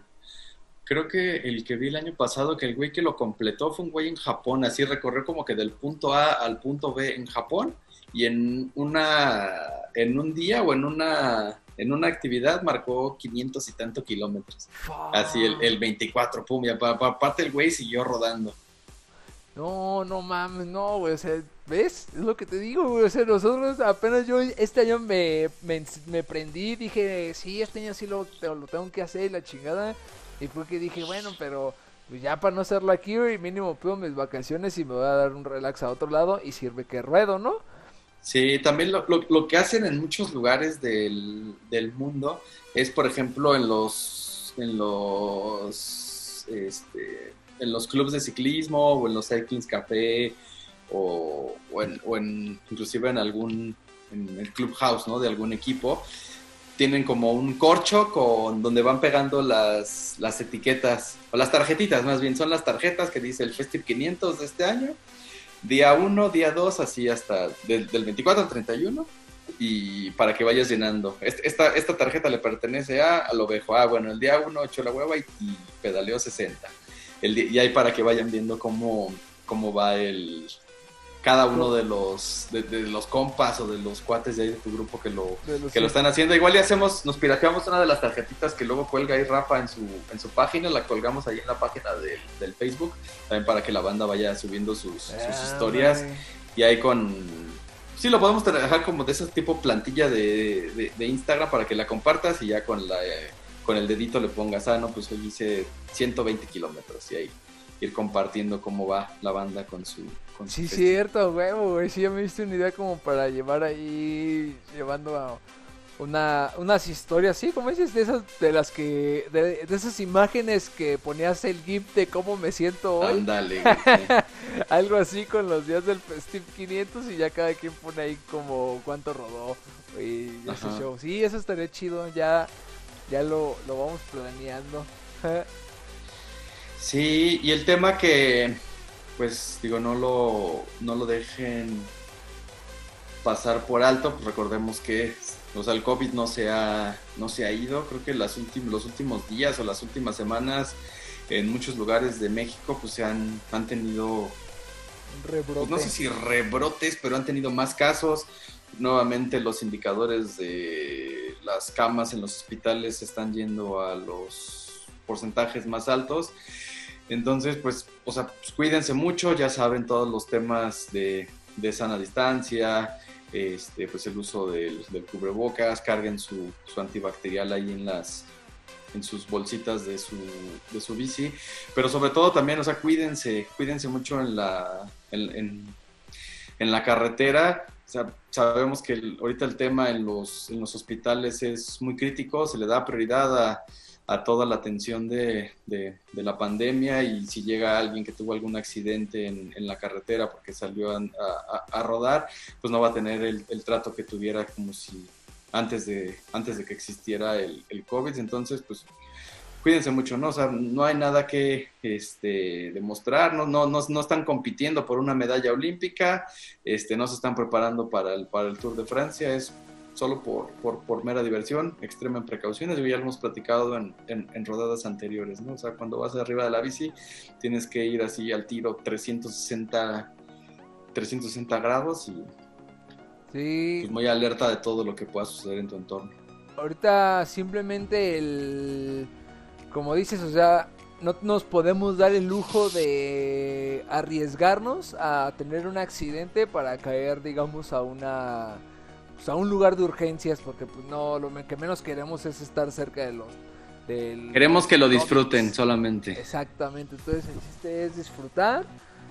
Creo que el que vi el año pasado, que el güey que lo completó fue un güey en Japón, así recorrió como que del punto A al punto B en Japón y en una, en un día o en una, en una actividad marcó 500 y tanto kilómetros. Así el, el 24, pum, y aparte el güey siguió rodando. No, no mames, no, güey, o sea, ¿ves? Es lo que te digo, güey, o sea, nosotros apenas yo este año me, me, prendí, dije, sí, este año sí lo, lo tengo que hacer, la chingada, y fue que dije, bueno, pero pues ya para no hacerlo aquí, güey, mínimo pido mis vacaciones y me voy a dar un relax a otro lado y sirve que ruedo, ¿no? Sí, también lo, lo, que hacen en muchos lugares del, del mundo es, por ejemplo, en los, en los, este, en los clubes de ciclismo o en los Cycling Café o, o, en, o en, inclusive en algún en el clubhouse ¿no? de algún equipo tienen como un corcho con donde van pegando las, las etiquetas o las tarjetitas más bien son las tarjetas que dice el Festive 500 de este año día 1, día 2, así hasta del, 24 al 31 y para que vayas llenando. Esta, esta tarjeta le pertenece a, a lo ovejo. Ah, bueno, el día 1 echó la hueva y, y pedaleó 60 y ahí para que vayan viendo cómo, cómo va el cada uno de los de, los compas o de los cuates de ahí de tu grupo que lo que lo están haciendo. Igual y hacemos nos pirateamos una de las tarjetitas que luego cuelga ahí Rafa en su en su página la colgamos ahí en la página del Facebook también para que la banda vaya subiendo sus, ah, historias. Y ahí con sí lo podemos trabajar como de ese tipo plantilla de, de, Instagram para que la compartas y ya con la con el dedito le pongas, ah, no, pues hoy hice 120 kilómetros y ahí ir compartiendo cómo va la banda con su... Con sí, cierto, huevo, güey, sí, ya me diste una idea como para llevar ahí, llevando a una, unas historias, sí, como dices, de esas, de las que, de, esas imágenes que ponías el GIF de cómo me siento hoy. Ándale. Algo así con los días del Festive 500 y ya cada quien pone ahí como cuánto rodó y ese show. Sí, eso estaría chido, ya ya lo, lo vamos planeando. sí, y el tema que, pues digo, no lo, no lo dejen pasar por alto, pues recordemos que o sea, el COVID no se ha, no se ha ido, creo que las los últimos días o las últimas semanas en muchos lugares de México pues se han, han tenido pues, no sé si rebrotes, pero han tenido más casos. Nuevamente los indicadores de las camas en los hospitales están yendo a los porcentajes más altos. Entonces, pues, o sea, pues, cuídense mucho, ya saben todos los temas de, sana distancia, este, pues el uso del, cubrebocas, carguen su, antibacterial ahí en las en sus bolsitas de su, de su bici, pero sobre todo también, o sea, cuídense, cuídense mucho en la, en, en la carretera, sabemos que ahorita el tema en los, en los hospitales es muy crítico, se le da prioridad a, a toda la atención de, de, la pandemia y si llega alguien que tuvo algún accidente en, la carretera porque salió a, rodar, pues no va a tener el, trato que tuviera como si antes de, antes de que existiera el, el COVID. Entonces, pues cuídense mucho, ¿no? O sea, no hay nada que este, demostrar, no, no, no, están compitiendo por una medalla olímpica, este, no se están preparando para el, para el Tour de Francia, es solo por, por, por mera diversión, extremen precauciones, ya lo hemos platicado en, en, rodadas anteriores, ¿no? O sea, cuando vas arriba de la bici, tienes que ir así al tiro 360, 360 grados y sí. Pues muy alerta de todo lo que pueda suceder en tu entorno. Ahorita simplemente el como dices, o sea, no nos podemos dar el lujo de arriesgarnos a tener un accidente para caer, digamos, a una pues, a un lugar de urgencias, porque pues no, lo que menos queremos es estar cerca de los del... Queremos que lo disfruten solamente. Exactamente, entonces el chiste es disfrutar.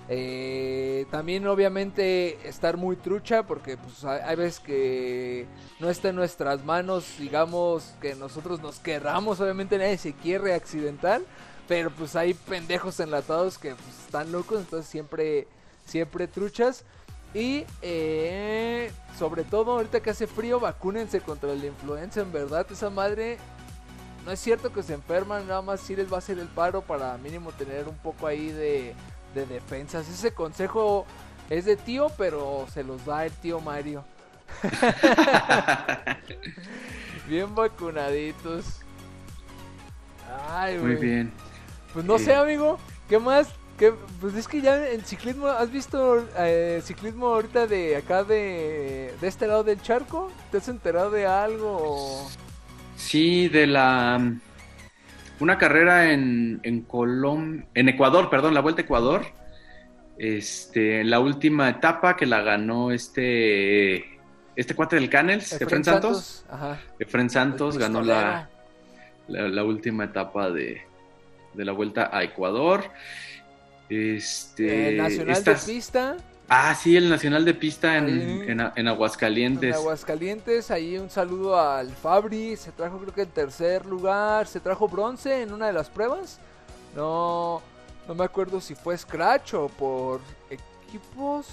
Eh, también obviamente estar muy trucha porque pues hay, hay veces que no está en nuestras manos, digamos que nosotros nos querramos, obviamente nadie se quiere accidental, pero pues hay pendejos enlatados que pues, están locos, entonces siempre, siempre truchas. Y eh, sobre todo ahorita que hace frío, vacúnense contra la influenza, en verdad esa madre no es cierto que se enferman, nada más sí les va a hacer el paro para mínimo tener un poco ahí de, de defensas. Ese consejo es de tío, pero se los da el tío Mario. Bien vacunaditos. Ay, Muy bien. Pues no sé, amigo. ¿Qué más? ¿Qué? Pues es que ya en ciclismo, ¿has visto eh, ciclismo ahorita de acá de, de este lado del charco? ¿Te has enterado de algo? Sí, de la una carrera en, en Colom, en Ecuador, perdón, la Vuelta a Ecuador. Este, la última etapa que la ganó este este cuate del Canels, Efren Santos. Ajá. Efren Santos El ganó la, la, la última etapa de, de la Vuelta a Ecuador. Este, El Nacional estas- de Pista. Ah, sí, el Nacional de Pista en, en, en En Aguascalientes. Aguascalientes, ahí un saludo al Fabri, se trajo creo que en tercer lugar, se trajo bronce en una de las pruebas. No, no me acuerdo si fue Scratch o por equipos,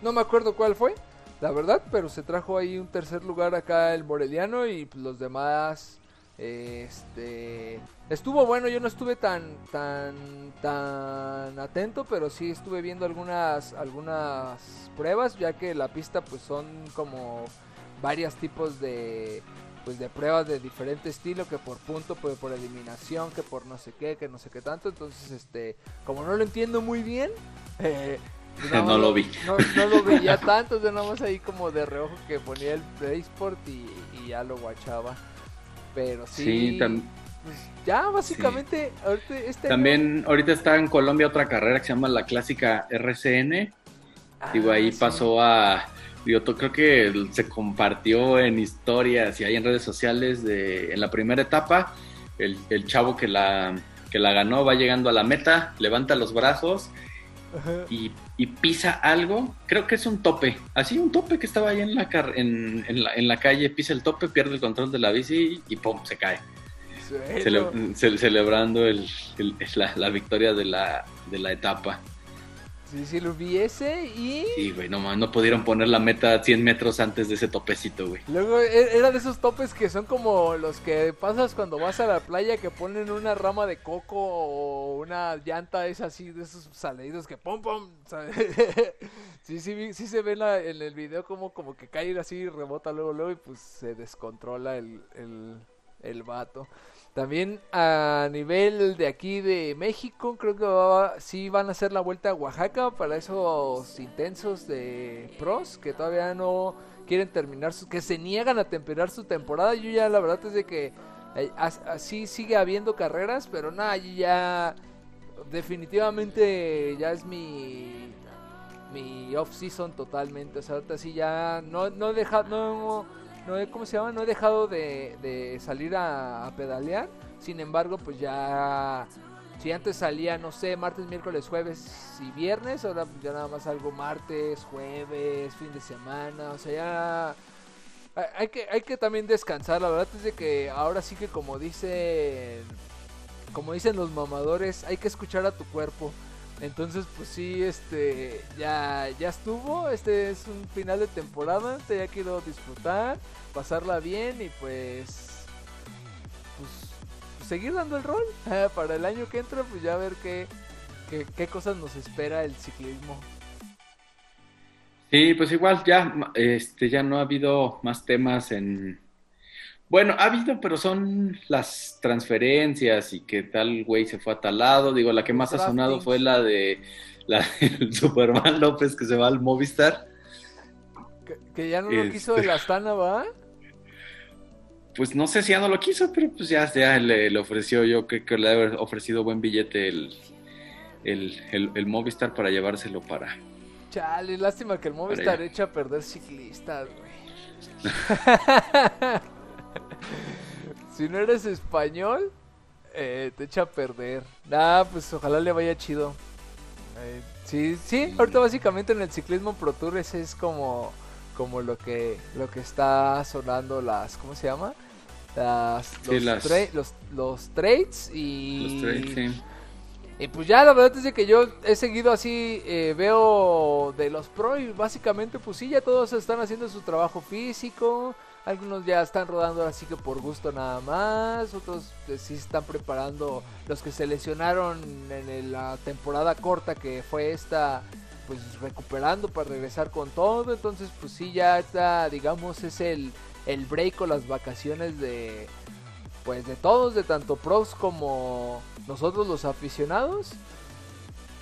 no me acuerdo cuál fue, la verdad, pero se trajo ahí un tercer lugar acá el Moreliano y pues, los demás, este, estuvo bueno, yo no estuve tan, tan, tan atento, pero sí estuve viendo algunas, algunas pruebas, ya que la pista pues son como varios tipos de pues de pruebas de diferente estilo que por punto pues, por eliminación que por no sé qué que no sé qué tanto entonces este como no lo entiendo muy bien eh, pues, No lo vi. no, no lo veía tanto o sea, nada más ahí como de reojo que ponía el Play Sport y, y ya lo guachaba pero sí, Sí, tam- pues, ya básicamente ahorita este año- También ahorita está en Colombia otra carrera que se llama la clásica RCN. Digo, Ah, ahí sí. pasó a. Digo, to- creo que se compartió en historias y ahí en redes sociales de en la primera etapa. El, el chavo que la, que la ganó va llegando a la meta, levanta los brazos Ajá. y, y pisa algo. Creo que es un tope. Así, un tope que estaba ahí en la, car- en, en la, en la calle, pisa el tope, pierde el control de la bici y ¡pum! se cae. Suelo. Cele- ce- celebrando el, el- la, la victoria de la, de la etapa. Sí, sí, lo vi ese y Sí, güey, no, ma- no pudieron poner la meta 100 metros antes de ese topecito, güey. luego e- era de esos topes que son como los que pasas cuando vas a la playa que ponen una rama de coco o una llanta es así de esos salidos que pum pum. sí, sí, sí se ve en, la- en el video como, como que cae así rebota luego luego y pues se descontrola el, el, el vato. También a nivel de aquí de México, creo que va- sí van a hacer la vuelta a Oaxaca para esos intensos de pros que todavía no quieren terminar, su, que se niegan a terminar su temporada. Yo ya la verdad es de que eh, as- así sigue habiendo carreras, pero nada, yo ya definitivamente ya es mi mi off season totalmente. O sea, ahorita sí ya no no he dejado no no he, ¿cómo se llama? No he dejado de, de salir a, pedalear. Sin embargo, pues ya si antes salía, no sé, martes, miércoles, jueves y viernes, ahora ya nada más salgo martes, jueves, fin de semana, o sea, ya hay que hay que también descansar, la verdad es de que ahora sí que como dicen como dicen los mamadores, hay que escuchar a tu cuerpo. Entonces, pues sí, este, ya, ya estuvo. Este es un final de temporada. Te ya quiero disfrutar, pasarla bien y pues, pues, seguir dando el rol para el año que entra. Pues ya ver qué, qué, qué cosas nos espera el ciclismo. Sí, pues igual ya, este, ya no ha habido más temas en... Bueno, ha habido, pero son las transferencias y que tal güey se fue a tal lado. Digo, la que más ha sonado fue la de la del Superman López que se va al Movistar. Que, que ya no lo quiso Este. el Astana, ¿va? Pues no sé si ya no lo quiso, pero pues ya, ya le, le ofreció, yo creo que le ha ofrecido buen billete el, el, el, el Movistar para llevárselo para... Chale, lástima que el Movistar echa a perder ciclistas, güey. si no eres español, eh, te echa a perder. Nah, pues ojalá le vaya chido. Eh, sí, sí, ahorita básicamente en el ciclismo Pro Tour ese es como, como lo que lo que está sonando las, ¿cómo se llama? Las, los, los, los, trades y... Los trades, sí. Y pues ya la verdad es de que yo he seguido así, eh, veo de los pro y básicamente pues sí, ya todos están haciendo su trabajo físico, algunos ya están rodando así que por gusto nada más, otros pues, sí están preparando los que se lesionaron en la temporada corta que fue esta, pues recuperando para regresar con todo, entonces pues sí, ya está, digamos, es el, el break o las vacaciones de pues de todos, de tanto pros como nosotros los aficionados,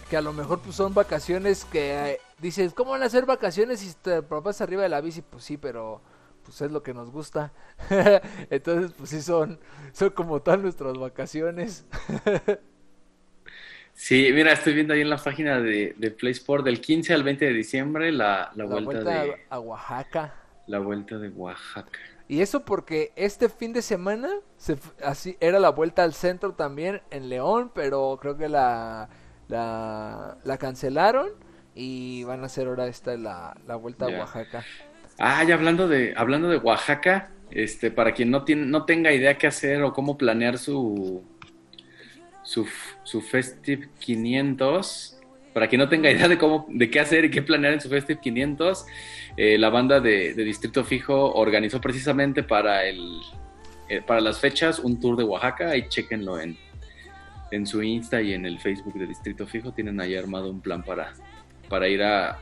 que a lo mejor pues son vacaciones que eh, dices, ¿cómo van a ser vacaciones si te propas arriba de la bici? Pues sí, pero pues es lo que nos gusta. Entonces, pues sí son, son como tal nuestras vacaciones. sí, mira, estoy viendo ahí en la página de, de Play Sport del 15 al 20 de diciembre la, la, vuelta, de, a Oaxaca. La vuelta de Oaxaca. Y eso porque este fin de semana se, así era la vuelta al centro también en León, pero creo que la, la, cancelaron y van a hacer ahora esta la, la vuelta a Oaxaca. Ah, ya hablando de, hablando de Oaxaca, este, para quien no, tiene, no tenga idea qué hacer o cómo planear su, su, su Festive 500, para quien no tenga idea de cómo, de qué hacer y qué planear en su Festive 500, eh, la banda de, Distrito Fijo organizó precisamente para el eh, para las fechas un tour de Oaxaca. Ahí chequenlo en, en su Insta y en el Facebook de Distrito Fijo. Tienen ahí armado un plan para, para ir a,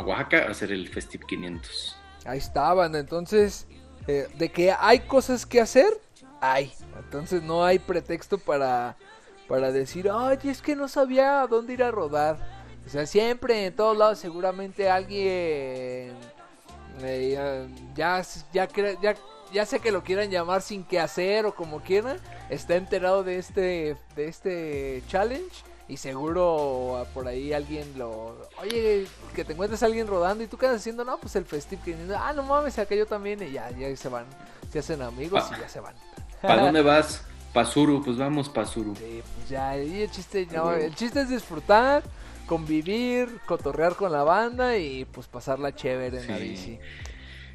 a Oaxaca a hacer el Festive 500. Ahí estaban, entonces, eh, de que hay cosas que hacer, hay. Entonces no hay pretexto para para decir, ay, es que no sabía a dónde ir a rodar. O sea, siempre en todos lados seguramente alguien eh, ya, ya, ya, ya, sé que lo quieran llamar sin que hacer o como quieran, está enterado de este, de este challenge y seguro por ahí alguien lo, oye, que te encuentres a alguien rodando y tú quedas haciendo, no, pues el festival que ah, no mames, acá yo también y ya, ya se van, se hacen amigos y ya se van. ¿Para dónde vas? Pasuru, pues vamos Pasuru. Sí, pues ya, y el chiste, no, el chiste es disfrutar, convivir, cotorrear con la banda y pues pasarla chévere en la bici.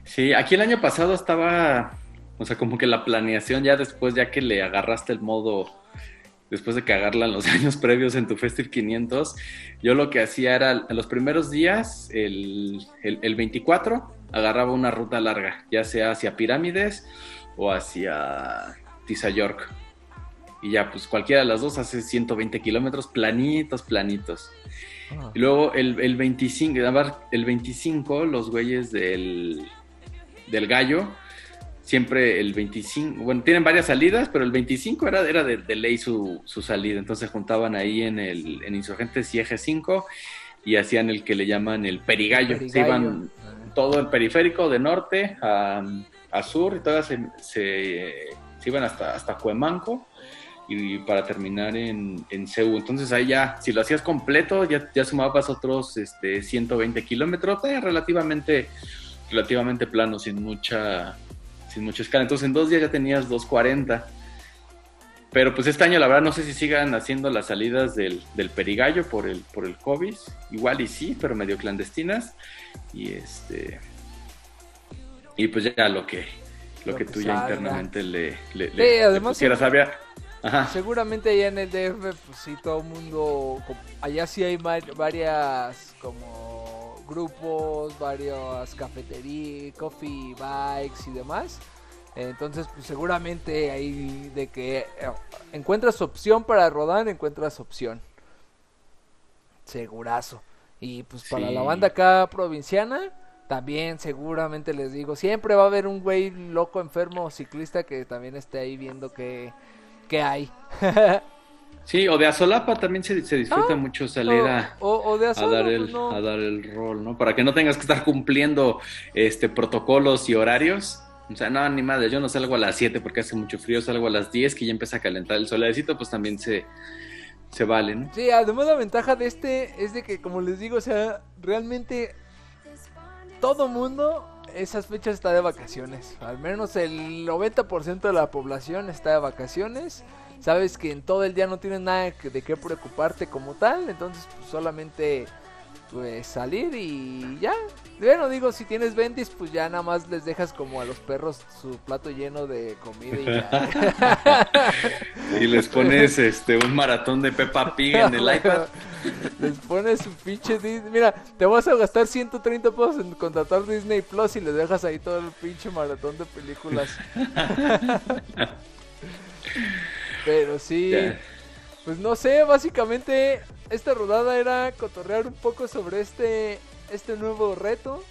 Sí, aquí el año pasado estaba, o sea, como que la planeación ya después, ya que le agarraste el modo, después de cagarla en los años previos en tu Festive 500, yo lo que hacía era, en los primeros días, el, el, el 24, agarraba una ruta larga, ya sea hacia Pirámides o hacia Tiza York y ya, pues cualquiera de las dos hace 120 kilómetros planitos, planitos. Ah. Y luego el, el 25, el 25, los güeyes del, del gallo, siempre el 25, bueno, tienen varias salidas, pero el 25 era, era de, ley su, su, salida, entonces juntaban ahí en el en Insurgentes y Eje 5 y hacían el que le llaman el perigallo, se iban todo el periférico de norte a, a sur y todas se, se, se, iban hasta, hasta Cuemanco y para terminar en, en Entonces ahí ya, si lo hacías completo, ya, ya sumabas otros este, 120 kilómetros, eh, relativamente, relativamente plano, sin mucha, sin mucha escala. Entonces en dos días ya tenías 240. Pero pues este año la verdad no sé si sigan haciendo las salidas del, del Perigallo por el, por el COVID. Igual y sí, pero medio clandestinas. Y este... Y pues ya lo que, lo, que, tú ya internamente le, le, sí, además, Seguramente allá en el DF, pues sí, todo el mundo, allá sí hay varias como grupos, varias cafeterías, coffee bikes y demás. Entonces, pues seguramente ahí de que eh, encuentras opción para rodar, encuentras opción. Segurazo. Y pues para la banda acá provinciana, también seguramente les digo, siempre va a haber un güey loco, enfermo, ciclista que también esté ahí viendo que que hay. sí, o de Azolapa también se, disfruta ah, mucho salir a, dar el, pues a dar el rol, ¿no? Para que no tengas que estar cumpliendo este protocolos y horarios. O sea, no, ni madre, yo no salgo a las 7 porque hace mucho frío, salgo a las 10 que ya empieza a calentar el solecito, pues también se, se vale, ¿no? Sí, además la ventaja de este es de que, como les digo, o sea, realmente todo mundo esas fechas está de vacaciones. Al menos el 90% de la población está de vacaciones. Sabes que en todo el día no tienes nada de qué preocuparte como tal, entonces pues, solamente pues salir y ya. Bueno, digo, si tienes bendis, pues ya nada más les dejas como a los perros su plato lleno de comida y ya. y les pones este un maratón de Peppa Pig en el iPad. Les pones su pinche Disney. Mira, te vas a gastar 130 pesos en contratar Disney Plus y les dejas ahí todo el pinche maratón de películas. Pero sí. Pues no sé, básicamente esta rodada era cotorrear un poco sobre este, este nuevo reto.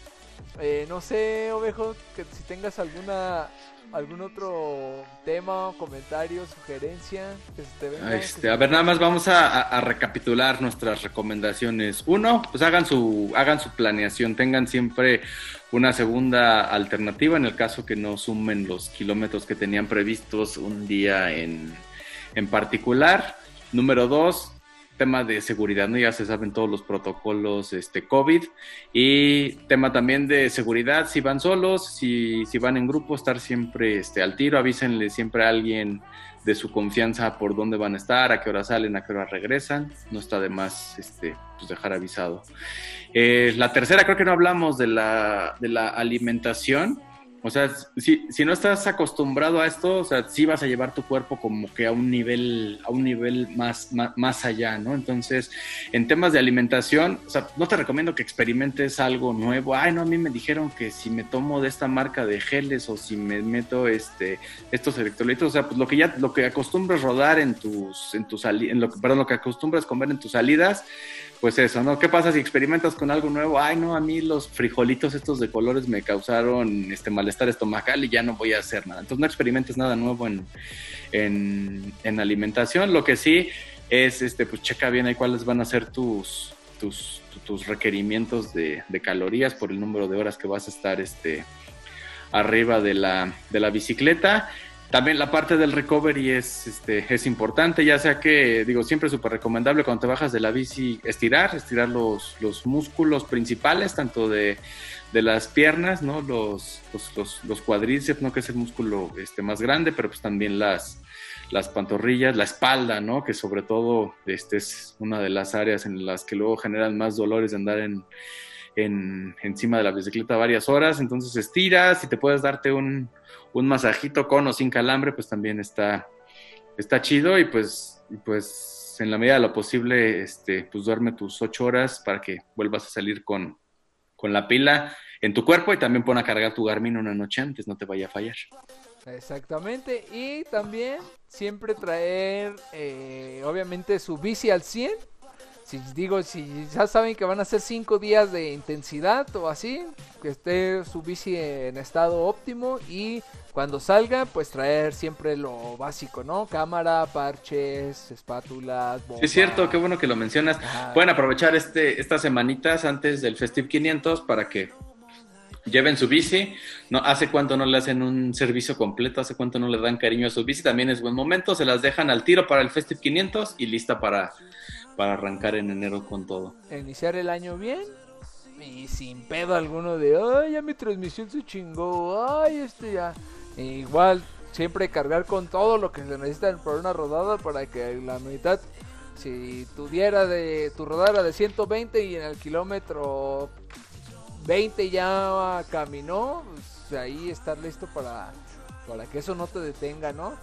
Eh, no sé, Ovejo, que si tengas alguna algún otro tema, comentario, sugerencia que se te venga. Este, a ver, nada más vamos a, recapitular nuestras recomendaciones. Uno, pues hagan su, hagan su planeación, tengan siempre una segunda alternativa en el caso que no sumen los kilómetros que tenían previstos un día en, en particular. Número dos, tema de seguridad, ¿no? Ya se saben todos los protocolos este, COVID. Y tema también de seguridad, si van solos, si, si van en grupo, estar siempre este, al tiro, avísenle siempre a alguien de su confianza por dónde van a estar, a qué hora salen, a qué hora regresan. No está de más este, pues dejar avisado. Eh, la tercera, creo que no hablamos de la, de la alimentación. O sea, si, si no estás acostumbrado a esto, o sea, sí vas a llevar tu cuerpo como que a un nivel, a un nivel más, más, allá, ¿no? Entonces, en temas de alimentación, o sea, no te recomiendo que experimentes algo nuevo. Ay, no, a mí me dijeron que si me tomo de esta marca de geles o si me meto este, estos electrolitos, o sea, pues lo que ya, lo que acostumbras rodar en tus, en tus, en perdón, lo que acostumbras comer en tus salidas, pues eso, ¿no? ¿Qué pasa si experimentas con algo nuevo? Ay, no, a mí los frijolitos estos de colores me causaron este malestar estomacal y ya no voy a hacer nada. Entonces no experimentes nada nuevo en, en, alimentación. Lo que sí es, este, pues checa bien ahí cuáles van a ser tus, tus, tus requerimientos de, de, calorías por el número de horas que vas a estar este, arriba de la, de la bicicleta. También la parte del recovery es, este, es importante, ya sea que, digo, siempre súper recomendable cuando te bajas de la bici estirar, estirar los, los músculos principales, tanto de, las piernas, ¿no? Los, los, los, cuadríceps, ¿no? Que es el músculo este, más grande, pero pues también las, las pantorrillas, la espalda, ¿no? Que sobre todo este es una de las áreas en las que luego generan más dolores de andar en, en, encima de la bicicleta varias horas, entonces estiras y te puedes darte un, un masajito con o sin calambre, pues también está, está chido y pues, pues en la medida de lo posible, este, pues duerme tus ocho horas para que vuelvas a salir con, con la pila en tu cuerpo y también pon a cargar tu Garmin una noche antes, no te vaya a fallar. Exactamente, y también siempre traer, eh, obviamente, su bici al 100 si digo, si ya saben que van a ser cinco días de intensidad o así, que esté su bici en estado óptimo y cuando salga, pues traer siempre lo básico, ¿no? Cámara, parches, espátulas, es cierto, qué bueno que lo mencionas. Pueden aprovechar este, estas semanitas antes del Festive 500 para que lleven su bici. No, hace cuánto no le hacen un servicio completo, hace cuánto no le dan cariño a su bici. También es buen momento, se las dejan al tiro para el Festive 500 y lista para para arrancar en enero con todo. Iniciar el año bien y sin pedo alguno de, ay, ya mi transmisión se chingó, ay, este ya. igual, siempre cargar con todo lo que se necesita para una rodada para que la mitad, si tuviera de, tu rodada de 120 y en el kilómetro 20 ya caminó, pues ahí estar listo para, para que eso no te detenga, ¿no?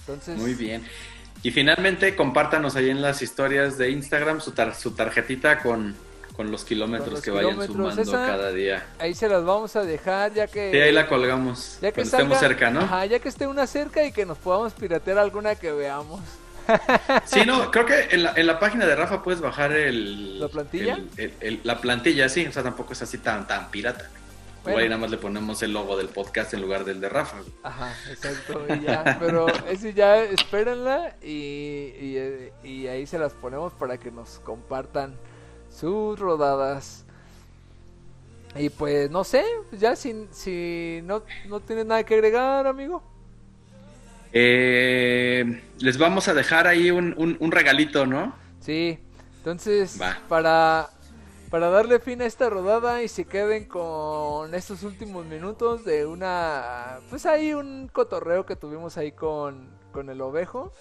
Entonces... Muy bien. Y finalmente, compártanos ahí en las historias de Instagram su, su tarjetita con, los kilómetros que vayan sumando cada día. Ahí se las vamos a dejar ya que... Sí, ahí la colgamos. Ya que estemos cerca, ¿no? Ajá, ya que esté una cerca y que nos podamos piratear alguna que veamos. Sí, no, creo que en la, en la página de Rafa puedes bajar el... ¿La plantilla? la plantilla, sí, o sea, tampoco es así tan, tan pirata. Igual y nada más le ponemos el logo del podcast en lugar del de Rafa. Ajá, exacto. Y ya, pero ese ya espérenla y, y, ahí se las ponemos para que nos compartan sus rodadas. Y pues no sé, ya si, si no, no tienes nada que agregar, amigo. Eh, les vamos a dejar ahí un, un, regalito, ¿no? Sí, entonces para para darle fin a esta rodada y se queden con estos últimos minutos de una pues hay un cotorreo que tuvimos ahí con, con el ovejo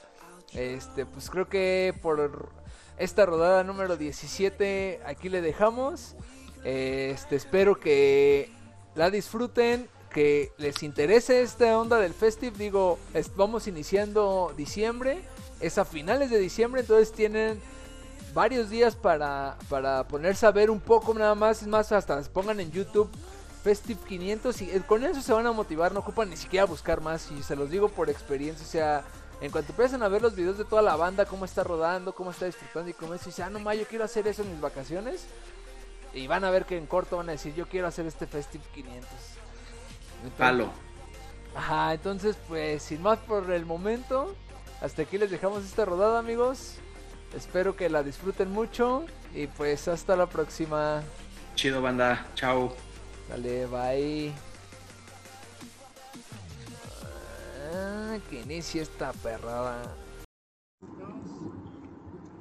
Este, pues creo que por esta rodada número 17 aquí le dejamos. Este, espero que la disfruten, que les interese esta onda del festival. Digo, vamos iniciando diciembre, es a finales de diciembre, entonces tienen varios días para, para ponerse a ver un poco nada más. Es más, hasta pongan en YouTube Festive 500 y eh, con eso se van a motivar. No ocupan ni siquiera buscar más. Y se los digo por experiencia. O sea, en cuanto empiezan a ver los videos de toda la banda, cómo está rodando, cómo está disfrutando y cómo es, y dice, ah, no, ma, yo quiero hacer eso en mis vacaciones. Y van a ver que en corto van a decir, yo quiero hacer este Festive 500. Palo. Ajá, entonces, pues, sin más por el momento, hasta aquí les dejamos esta rodada, amigos. Espero que la disfruten mucho y pues hasta la próxima. Chido banda, chao. Dale, bye. Ah, que inicie esta perrada.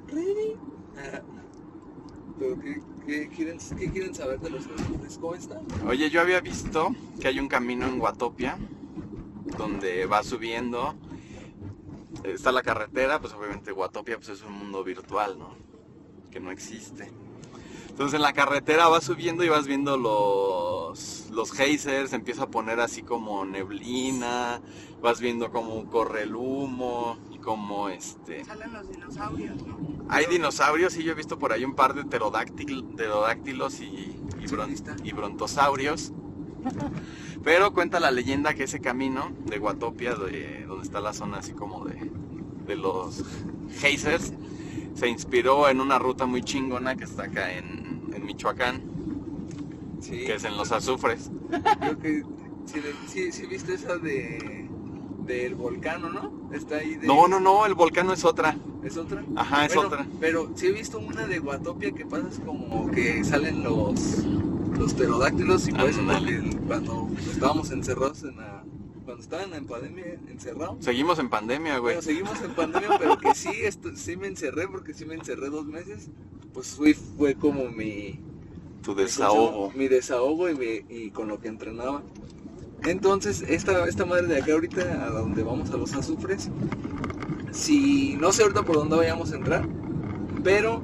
¿Ready? ¿Pero qué, quieren, qué quieren saber de los ¿Cómo están? Oye, yo había visto que hay un camino en Guatopia donde va subiendo está la carretera, pues obviamente Guatopia pues es un mundo virtual, ¿no? Que no existe. Entonces en la carretera vas subiendo y vas viendo los, los geysers, empieza a poner así como neblina, vas viendo cómo corre el humo y como este... Salen los dinosaurios, ¿no? Hay dinosaurios y yo he visto por ahí un par de pterodáctilos y, y brontosaurios. Pero cuenta la leyenda que ese camino de Guatopia, de, donde está la zona así como de, de los geysers, se inspiró en una ruta muy chingona que está acá en, en Michoacán, que es en los azufres. Creo que sí, sí, viste esa de del volcán, ¿no? Está ahí No, no, no, el volcán es otra. ¿Es otra? Ajá, es otra. Pero sí he visto una de Guatopia que pasa como que salen los los pterodáctilos y por eso cuando estábamos encerrados en la cuando estaban en pandemia encerrados. Seguimos en pandemia, güey. Bueno, seguimos en pandemia, pero que sí, esto, sí me encerré porque sí me encerré dos meses. Pues fui, fue como mi... Tu desahogo. Mi desahogo y, y con lo que entrenaba. Entonces, esta, esta madre de acá ahorita, a donde vamos a los azufres, si no sé ahorita por dónde vayamos a entrar, pero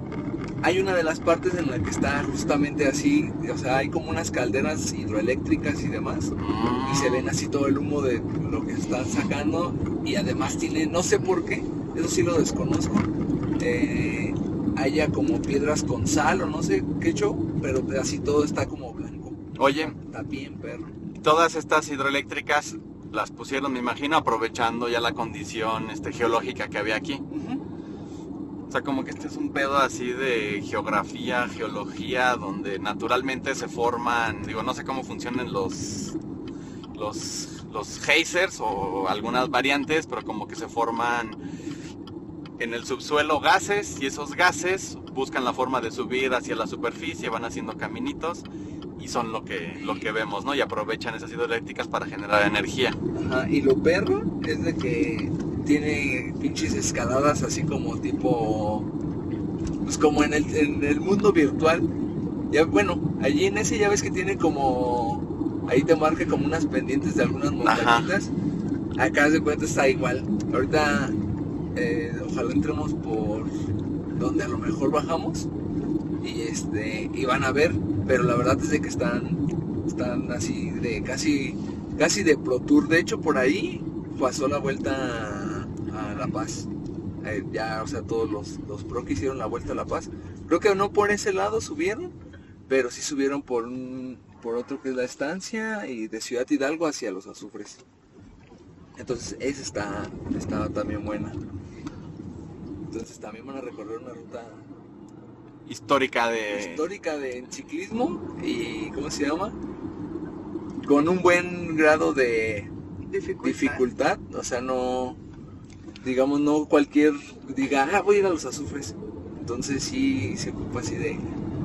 hay una de las partes en la que está justamente así, o sea, hay como unas calderas hidroeléctricas y demás, y se ven así todo el humo de lo que están sacando, y además tiene, no sé por qué, eso sí lo desconozco, eh, haya como piedras con sal o no sé qué show, pero así todo está como blanco. Oye, está bien, perro. Todas estas hidroeléctricas las pusieron, me imagino, aprovechando ya la condición este, geológica que había aquí. Sea, como que este es un pedo así de geografía, geología, donde naturalmente se forman, digo, no sé cómo funcionan los, los, los geysers o algunas variantes, pero como que se forman en el subsuelo gases y esos gases buscan la forma de subir hacia la superficie, van haciendo caminitos y son lo que, lo que vemos, ¿no? Y aprovechan esas hidroeléctricas para generar energía. Ajá, y lo perro es de que tiene pinches escaladas así como tipo, pues como en el, en el mundo virtual. Ya, bueno, allí en ese ya ves que tiene como, ahí te marca como unas pendientes de algunas montañitas. Acá de cuenta está igual. Ahorita, eh, ojalá entremos por donde a lo mejor bajamos y este y van a ver, pero la verdad es de que están están así de casi casi de Pro Tour. De hecho, por ahí pasó la vuelta la Paz. Eh, ya, o sea, todos los, los pro que hicieron la vuelta a La Paz. Creo que no por ese lado subieron, pero sí subieron por un, por otro que es la estancia y de Ciudad Hidalgo hacia los azufres. Entonces, esa está, está también buena. Entonces, también van a recorrer una ruta histórica de histórica de ciclismo y ¿cómo se llama? Con un buen grado de dificultad o sea, no digamos, no cualquier diga, ah, voy a ir a los azufres. Entonces sí se ocupa así de,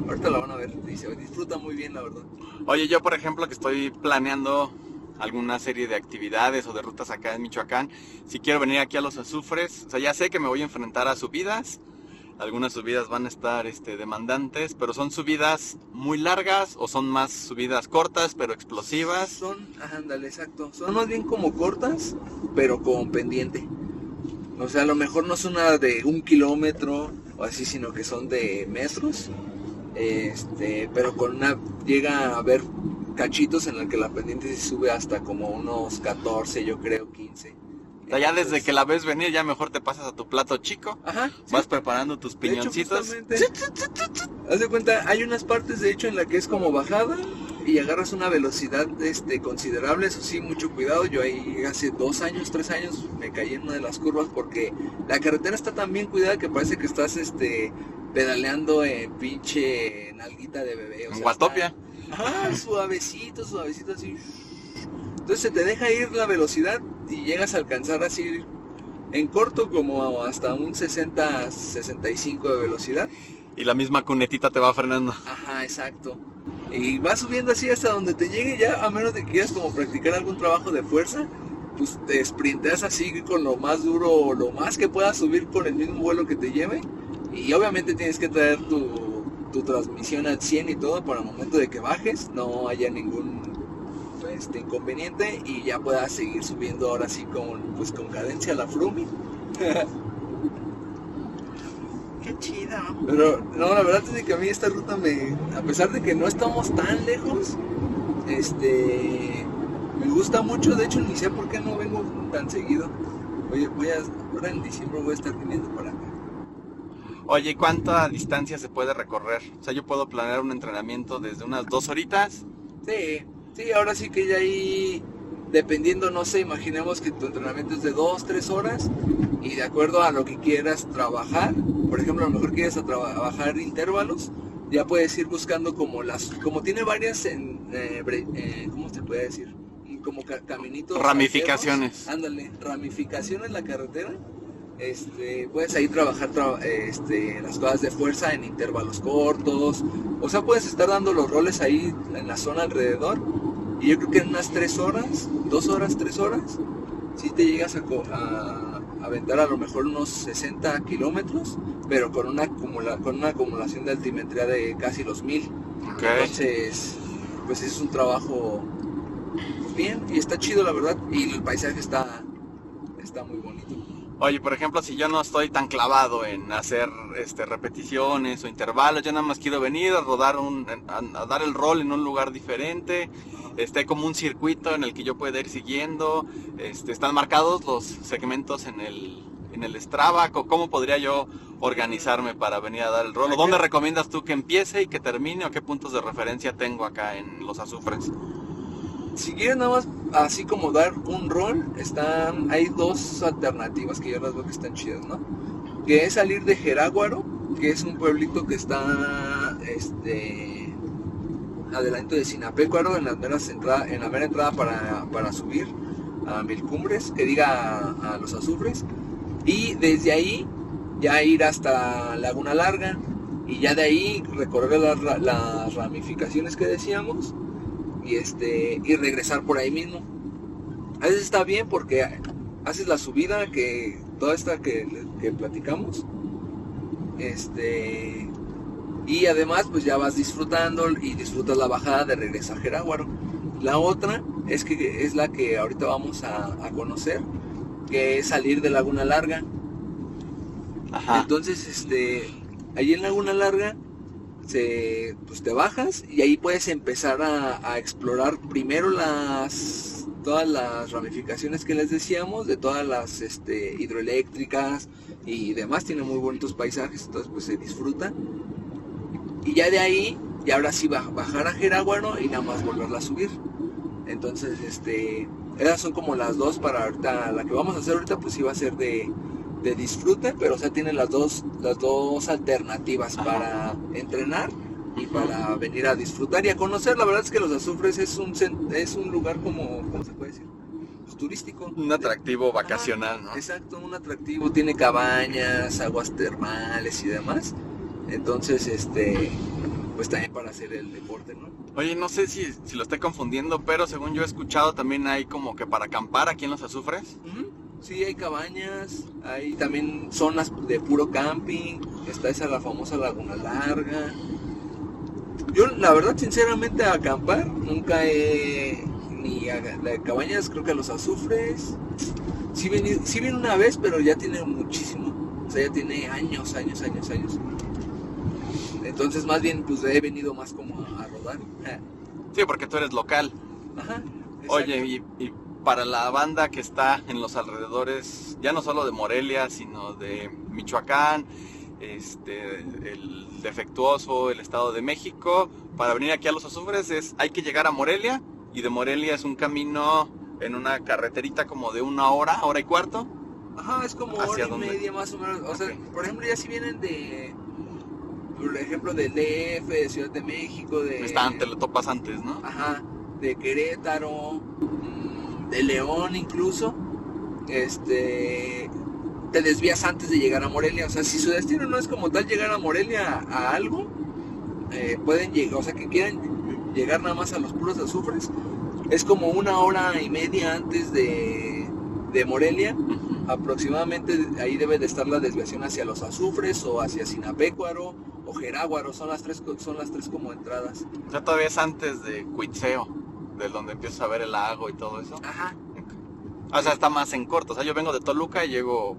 ahorita la van a ver, dice, disfruta muy bien, la verdad. Oye, yo por ejemplo que estoy planeando alguna serie de actividades o de rutas acá en Michoacán, si quiero venir aquí a los azufres, o sea, ya sé que me voy a enfrentar a subidas, algunas subidas van a estar este, demandantes, pero son subidas muy largas o son más subidas cortas pero explosivas. Son, ándale, exacto, son más bien como cortas, pero con pendiente. O sea, a lo mejor no es una de un kilómetro o así, sino que son de metros. Este, pero con una llega a haber cachitos en el que la pendiente se sube hasta como unos 14, yo creo, 15. O sea, ya desde que la ves venir, ya mejor te pasas a tu plato chico. Ajá. sí. Vas preparando tus De hecho, piñoncitos. justamente, Haz de cuenta, hay unas partes de hecho en la que es como bajada y agarras una velocidad este, considerable, eso sí, mucho cuidado. Yo ahí hace dos años, tres años me caí en una de las curvas porque la carretera está tan bien cuidada que parece que estás este, pedaleando en pinche nalguita de bebé. o En sea, Guatopia. está- Ajá, suavecito, suavecito así. Entonces se te deja ir la velocidad y llegas a alcanzar así en corto como hasta un 60, 65 de velocidad. Y la misma cunetita te va frenando. Ajá, exacto. Y vas subiendo así hasta donde te llegue ya, a menos de que quieras como practicar algún trabajo de fuerza, pues te sprinteas así con lo más duro lo más que puedas subir con el mismo vuelo que te lleve. Y obviamente tienes que traer tu, tu transmisión al 100 y todo para el momento de que bajes, no haya ningún este, inconveniente y ya puedas seguir subiendo ahora sí con, pues, con cadencia la Frumi. Qué chido. Pero no, la verdad es que a mí esta ruta me, a pesar de que no estamos tan lejos, este, me gusta mucho. De hecho, ni sé por qué no vengo tan seguido. Oye, voy a, ahora en diciembre voy a estar viniendo para acá. Oye, ¿y ¿cuánta distancia se puede recorrer? O sea, yo puedo planear un entrenamiento desde unas dos horitas. Sí, sí, ahora sí que ya ahí, dependiendo, no sé, imaginemos que tu entrenamiento es de dos, tres horas y de acuerdo a lo que quieras trabajar, por ejemplo, a lo mejor quieres trabajar intervalos, ya puedes ir buscando como las, como tiene varias, en, eh, eh, ¿cómo se puede decir? Como ca- caminitos. Ramificaciones. Ándale, ramificaciones la carretera. Este, puedes ahí trabajar tra- este, las cosas de fuerza en intervalos cortos. O sea, puedes estar dando los roles ahí en la zona alrededor. Y yo creo que en unas tres horas, dos horas, tres horas, si te llegas a, co- a aventar a lo mejor unos 60 kilómetros, pero con una, acumula- con una acumulación de altimetría de casi los mil. Entonces, pues es un trabajo pues, bien y está chido la verdad y el paisaje está, está muy bonito. Oye, por ejemplo, si yo no estoy tan clavado en hacer este, repeticiones o intervalos, yo nada más quiero venir a rodar un, a, a dar el rol en un lugar diferente, este, como un circuito en el que yo pueda ir siguiendo, este, están marcados los segmentos en el, en el Strava, ¿cómo podría yo organizarme para venir a dar el rol? ¿O ¿Dónde recomiendas tú que empiece y que termine o qué puntos de referencia tengo acá en los azufres? Si quieren nada más así como dar un rol, están, hay dos alternativas que yo las veo que están chidas, ¿no? Que es salir de Jeráguaro, que es un pueblito que está este adelante de Sinapecuaro en en la mera entrada para, para subir a Mil Cumbres, que diga a, los azufres, y desde ahí ya ir hasta Laguna Larga y ya de ahí recorrer las, las ramificaciones que decíamos y este y regresar por ahí mismo. A veces está bien porque haces la subida que toda esta que, que platicamos. Este y además pues ya vas disfrutando y disfrutas la bajada de regreso a Jeráguaro. La otra es que es la que ahorita vamos a, a conocer, que es salir de Laguna Larga. Ajá. Entonces, este, ahí en Laguna Larga, se, pues te bajas y ahí puedes empezar a, a explorar primero las todas las ramificaciones que les decíamos de todas las este, hidroeléctricas y demás tiene muy bonitos paisajes entonces pues se disfruta y ya de ahí y ahora sí baj- bajar a Jeráguaro y nada más volverla a subir entonces este esas son como las dos para ahorita la que vamos a hacer ahorita pues sí va a ser de de disfrute, pero o sea, tiene las dos, las dos alternativas Ajá. para entrenar y para venir a disfrutar y a conocer. La verdad es que los azufres es un, es un lugar como, ¿cómo se puede decir? Pues, turístico. Un atractivo vacacional. Exacto, un atractivo, tiene cabañas, aguas termales y demás. Entonces, este, pues también para hacer el deporte, ¿no? Oye, no sé si, si lo estoy confundiendo, pero según yo he escuchado también hay como que para acampar aquí en los azufres. Ujú. Sí, hay cabañas, hay también zonas de puro camping, está esa la famosa Laguna Larga. Yo la verdad sinceramente a acampar nunca he ni a, cabañas creo que a los azufres. sí viene, sí viene una vez, pero ya tiene muchísimo. O sea, ya tiene años, años, años, años. Entonces, más bien, pues he venido más como a, a rodar. Sí, porque tú eres local. Ajá. Oye, y, y para la banda que está en los alrededores, ya no solo de Morelia, sino de Michoacán, este, el defectuoso, el Estado de México, para venir aquí a los azufres es, hay que llegar a Morelia, y de Morelia es un camino en una carreterita como de una hora, hora y cuarto. Ajá, es como ¿Hacia hora y dónde? media más o menos. O sea, por ejemplo, ya si vienen de, por ejemplo, del DF, de Ciudad de México, de... Están, te lo topas antes, ¿no? Ajá, de Querétaro, mm, de León incluso. Este... Te desvías antes de llegar a Morelia. O sea, si su destino no es como tal llegar a Morelia a algo, eh, pueden llegar, o sea, que quieran llegar nada más a los puros azufres. Es como una hora y media antes de, de Morelia aproximadamente ahí debe de estar la desviación hacia los azufres o hacia Sinapecuaro o Jeráguaro, son las tres son las tres como entradas. Sea, todavía es antes de Cuitzeo, de donde empiezas a ver el lago y todo eso. Ajá. O sea, está más en corto. O sea, yo vengo de Toluca y llego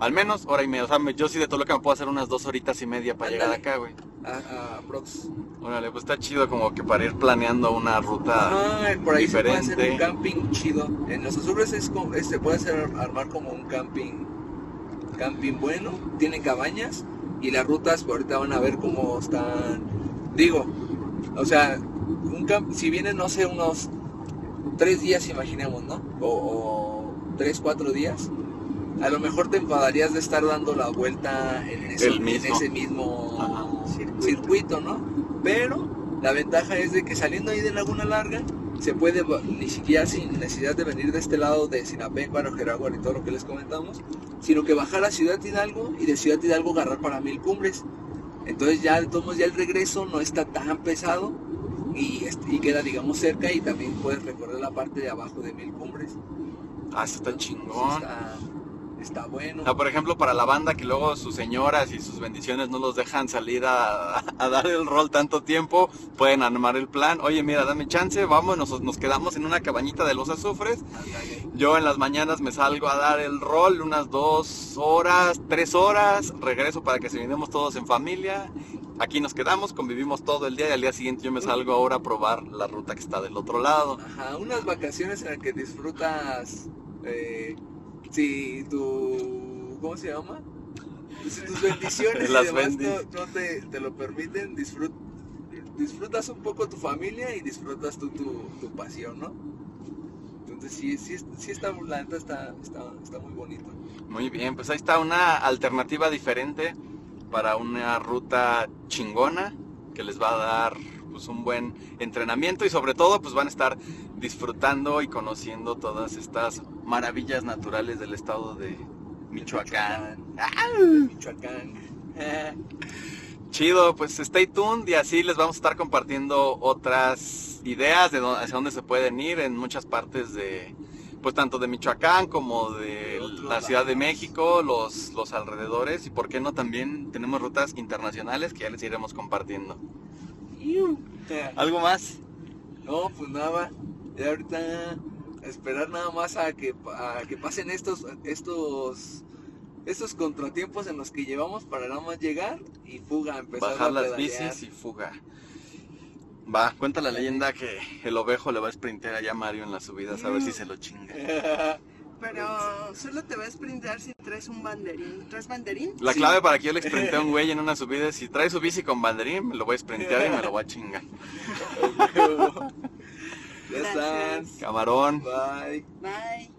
al menos hora y media. O sea, yo sí de Toluca me puedo hacer unas dos horitas y media para llegar acá, güey. A, a Prox. Órale, pues está chido como que para ir planeando una ruta. Ajá, por ahí se puede hacer un camping chido. En los azufres es como, se puede hacer armar como un camping camping bueno, tiene cabañas y las rutas pues, ahorita van a ver cómo están. Digo, o sea, un si vienen no sé unos tres días imaginemos, ¿no? O, o tres, cuatro días. A lo mejor te enfadarías de estar dando la vuelta en, eso- ese mismo Ajá. circuito, ¿no? Pero la ventaja es de que saliendo ahí de Laguna Larga, se puede, ni siquiera sin necesidad de venir de este lado de Sinapecuaro, Jeráguaro y todo lo que les comentamos, sino que bajar a Ciudad Hidalgo y de Ciudad Hidalgo agarrar para Mil Cumbres. Entonces ya de todos ya el regreso no está tan pesado y, y queda digamos cerca y también puedes recorrer la parte de abajo de Mil Cumbres. Ah, está Entonces, chingón. Está, está bueno. O sea, por ejemplo, para la banda que luego sus señoras y sus bendiciones no los dejan salir a, a dar el rol tanto tiempo, pueden armar el plan. Oye, mira, dame chance, vamos, nos, nos quedamos en una cabañita de los azufres. Yo en las mañanas me salgo a dar el rol unas dos horas, tres horas, regreso para que se vinemos todos en familia. Aquí nos quedamos, convivimos todo el día y al día siguiente yo me salgo ahora a probar la ruta que está del otro lado. Ajá, unas vacaciones en las que disfrutas, eh, si tu, ¿cómo se llama? Si tus bendiciones y Las demás bendis. no, no te, te lo permiten, disfrut- disfrutas un poco tu familia y disfrutas tú tu, tu pasión, ¿no? Entonces sí, sí, sí está, la neta está, está, está muy bonito. Muy bien, pues ahí está una alternativa diferente para una ruta chingona que les va a dar pues un buen entrenamiento y sobre todo pues van a estar disfrutando y conociendo todas estas maravillas naturales del estado de Michoacán. Michoacán. Chido, pues stay tuned y así les vamos a estar compartiendo otras ideas de dónde, hacia dónde se pueden ir en muchas partes de, pues tanto de Michoacán como de De la Ciudad de. México, los, los alrededores y por qué no también tenemos rutas internacionales que ya les iremos compartiendo. ¿Algo más? No, pues nada. Y ahorita esperar nada más a que, a que pasen estos, estos, estos contratiempos en los que llevamos para nada más llegar y fuga, empezar Bajar a las bicis y fuga. Va, cuenta la leyenda que el ovejo le va a sprintear allá a Mario en las subidas a ver si se lo chinga. Pero solo te va a sprintar si traes un banderín. ¿Traes banderín? La Sí. clave para que yo le sprintee a un güey en una subida es si trae su bici con banderín, me lo voy a sprintear y me lo voy a chingar. ya están. Camarón. Bye. Bye.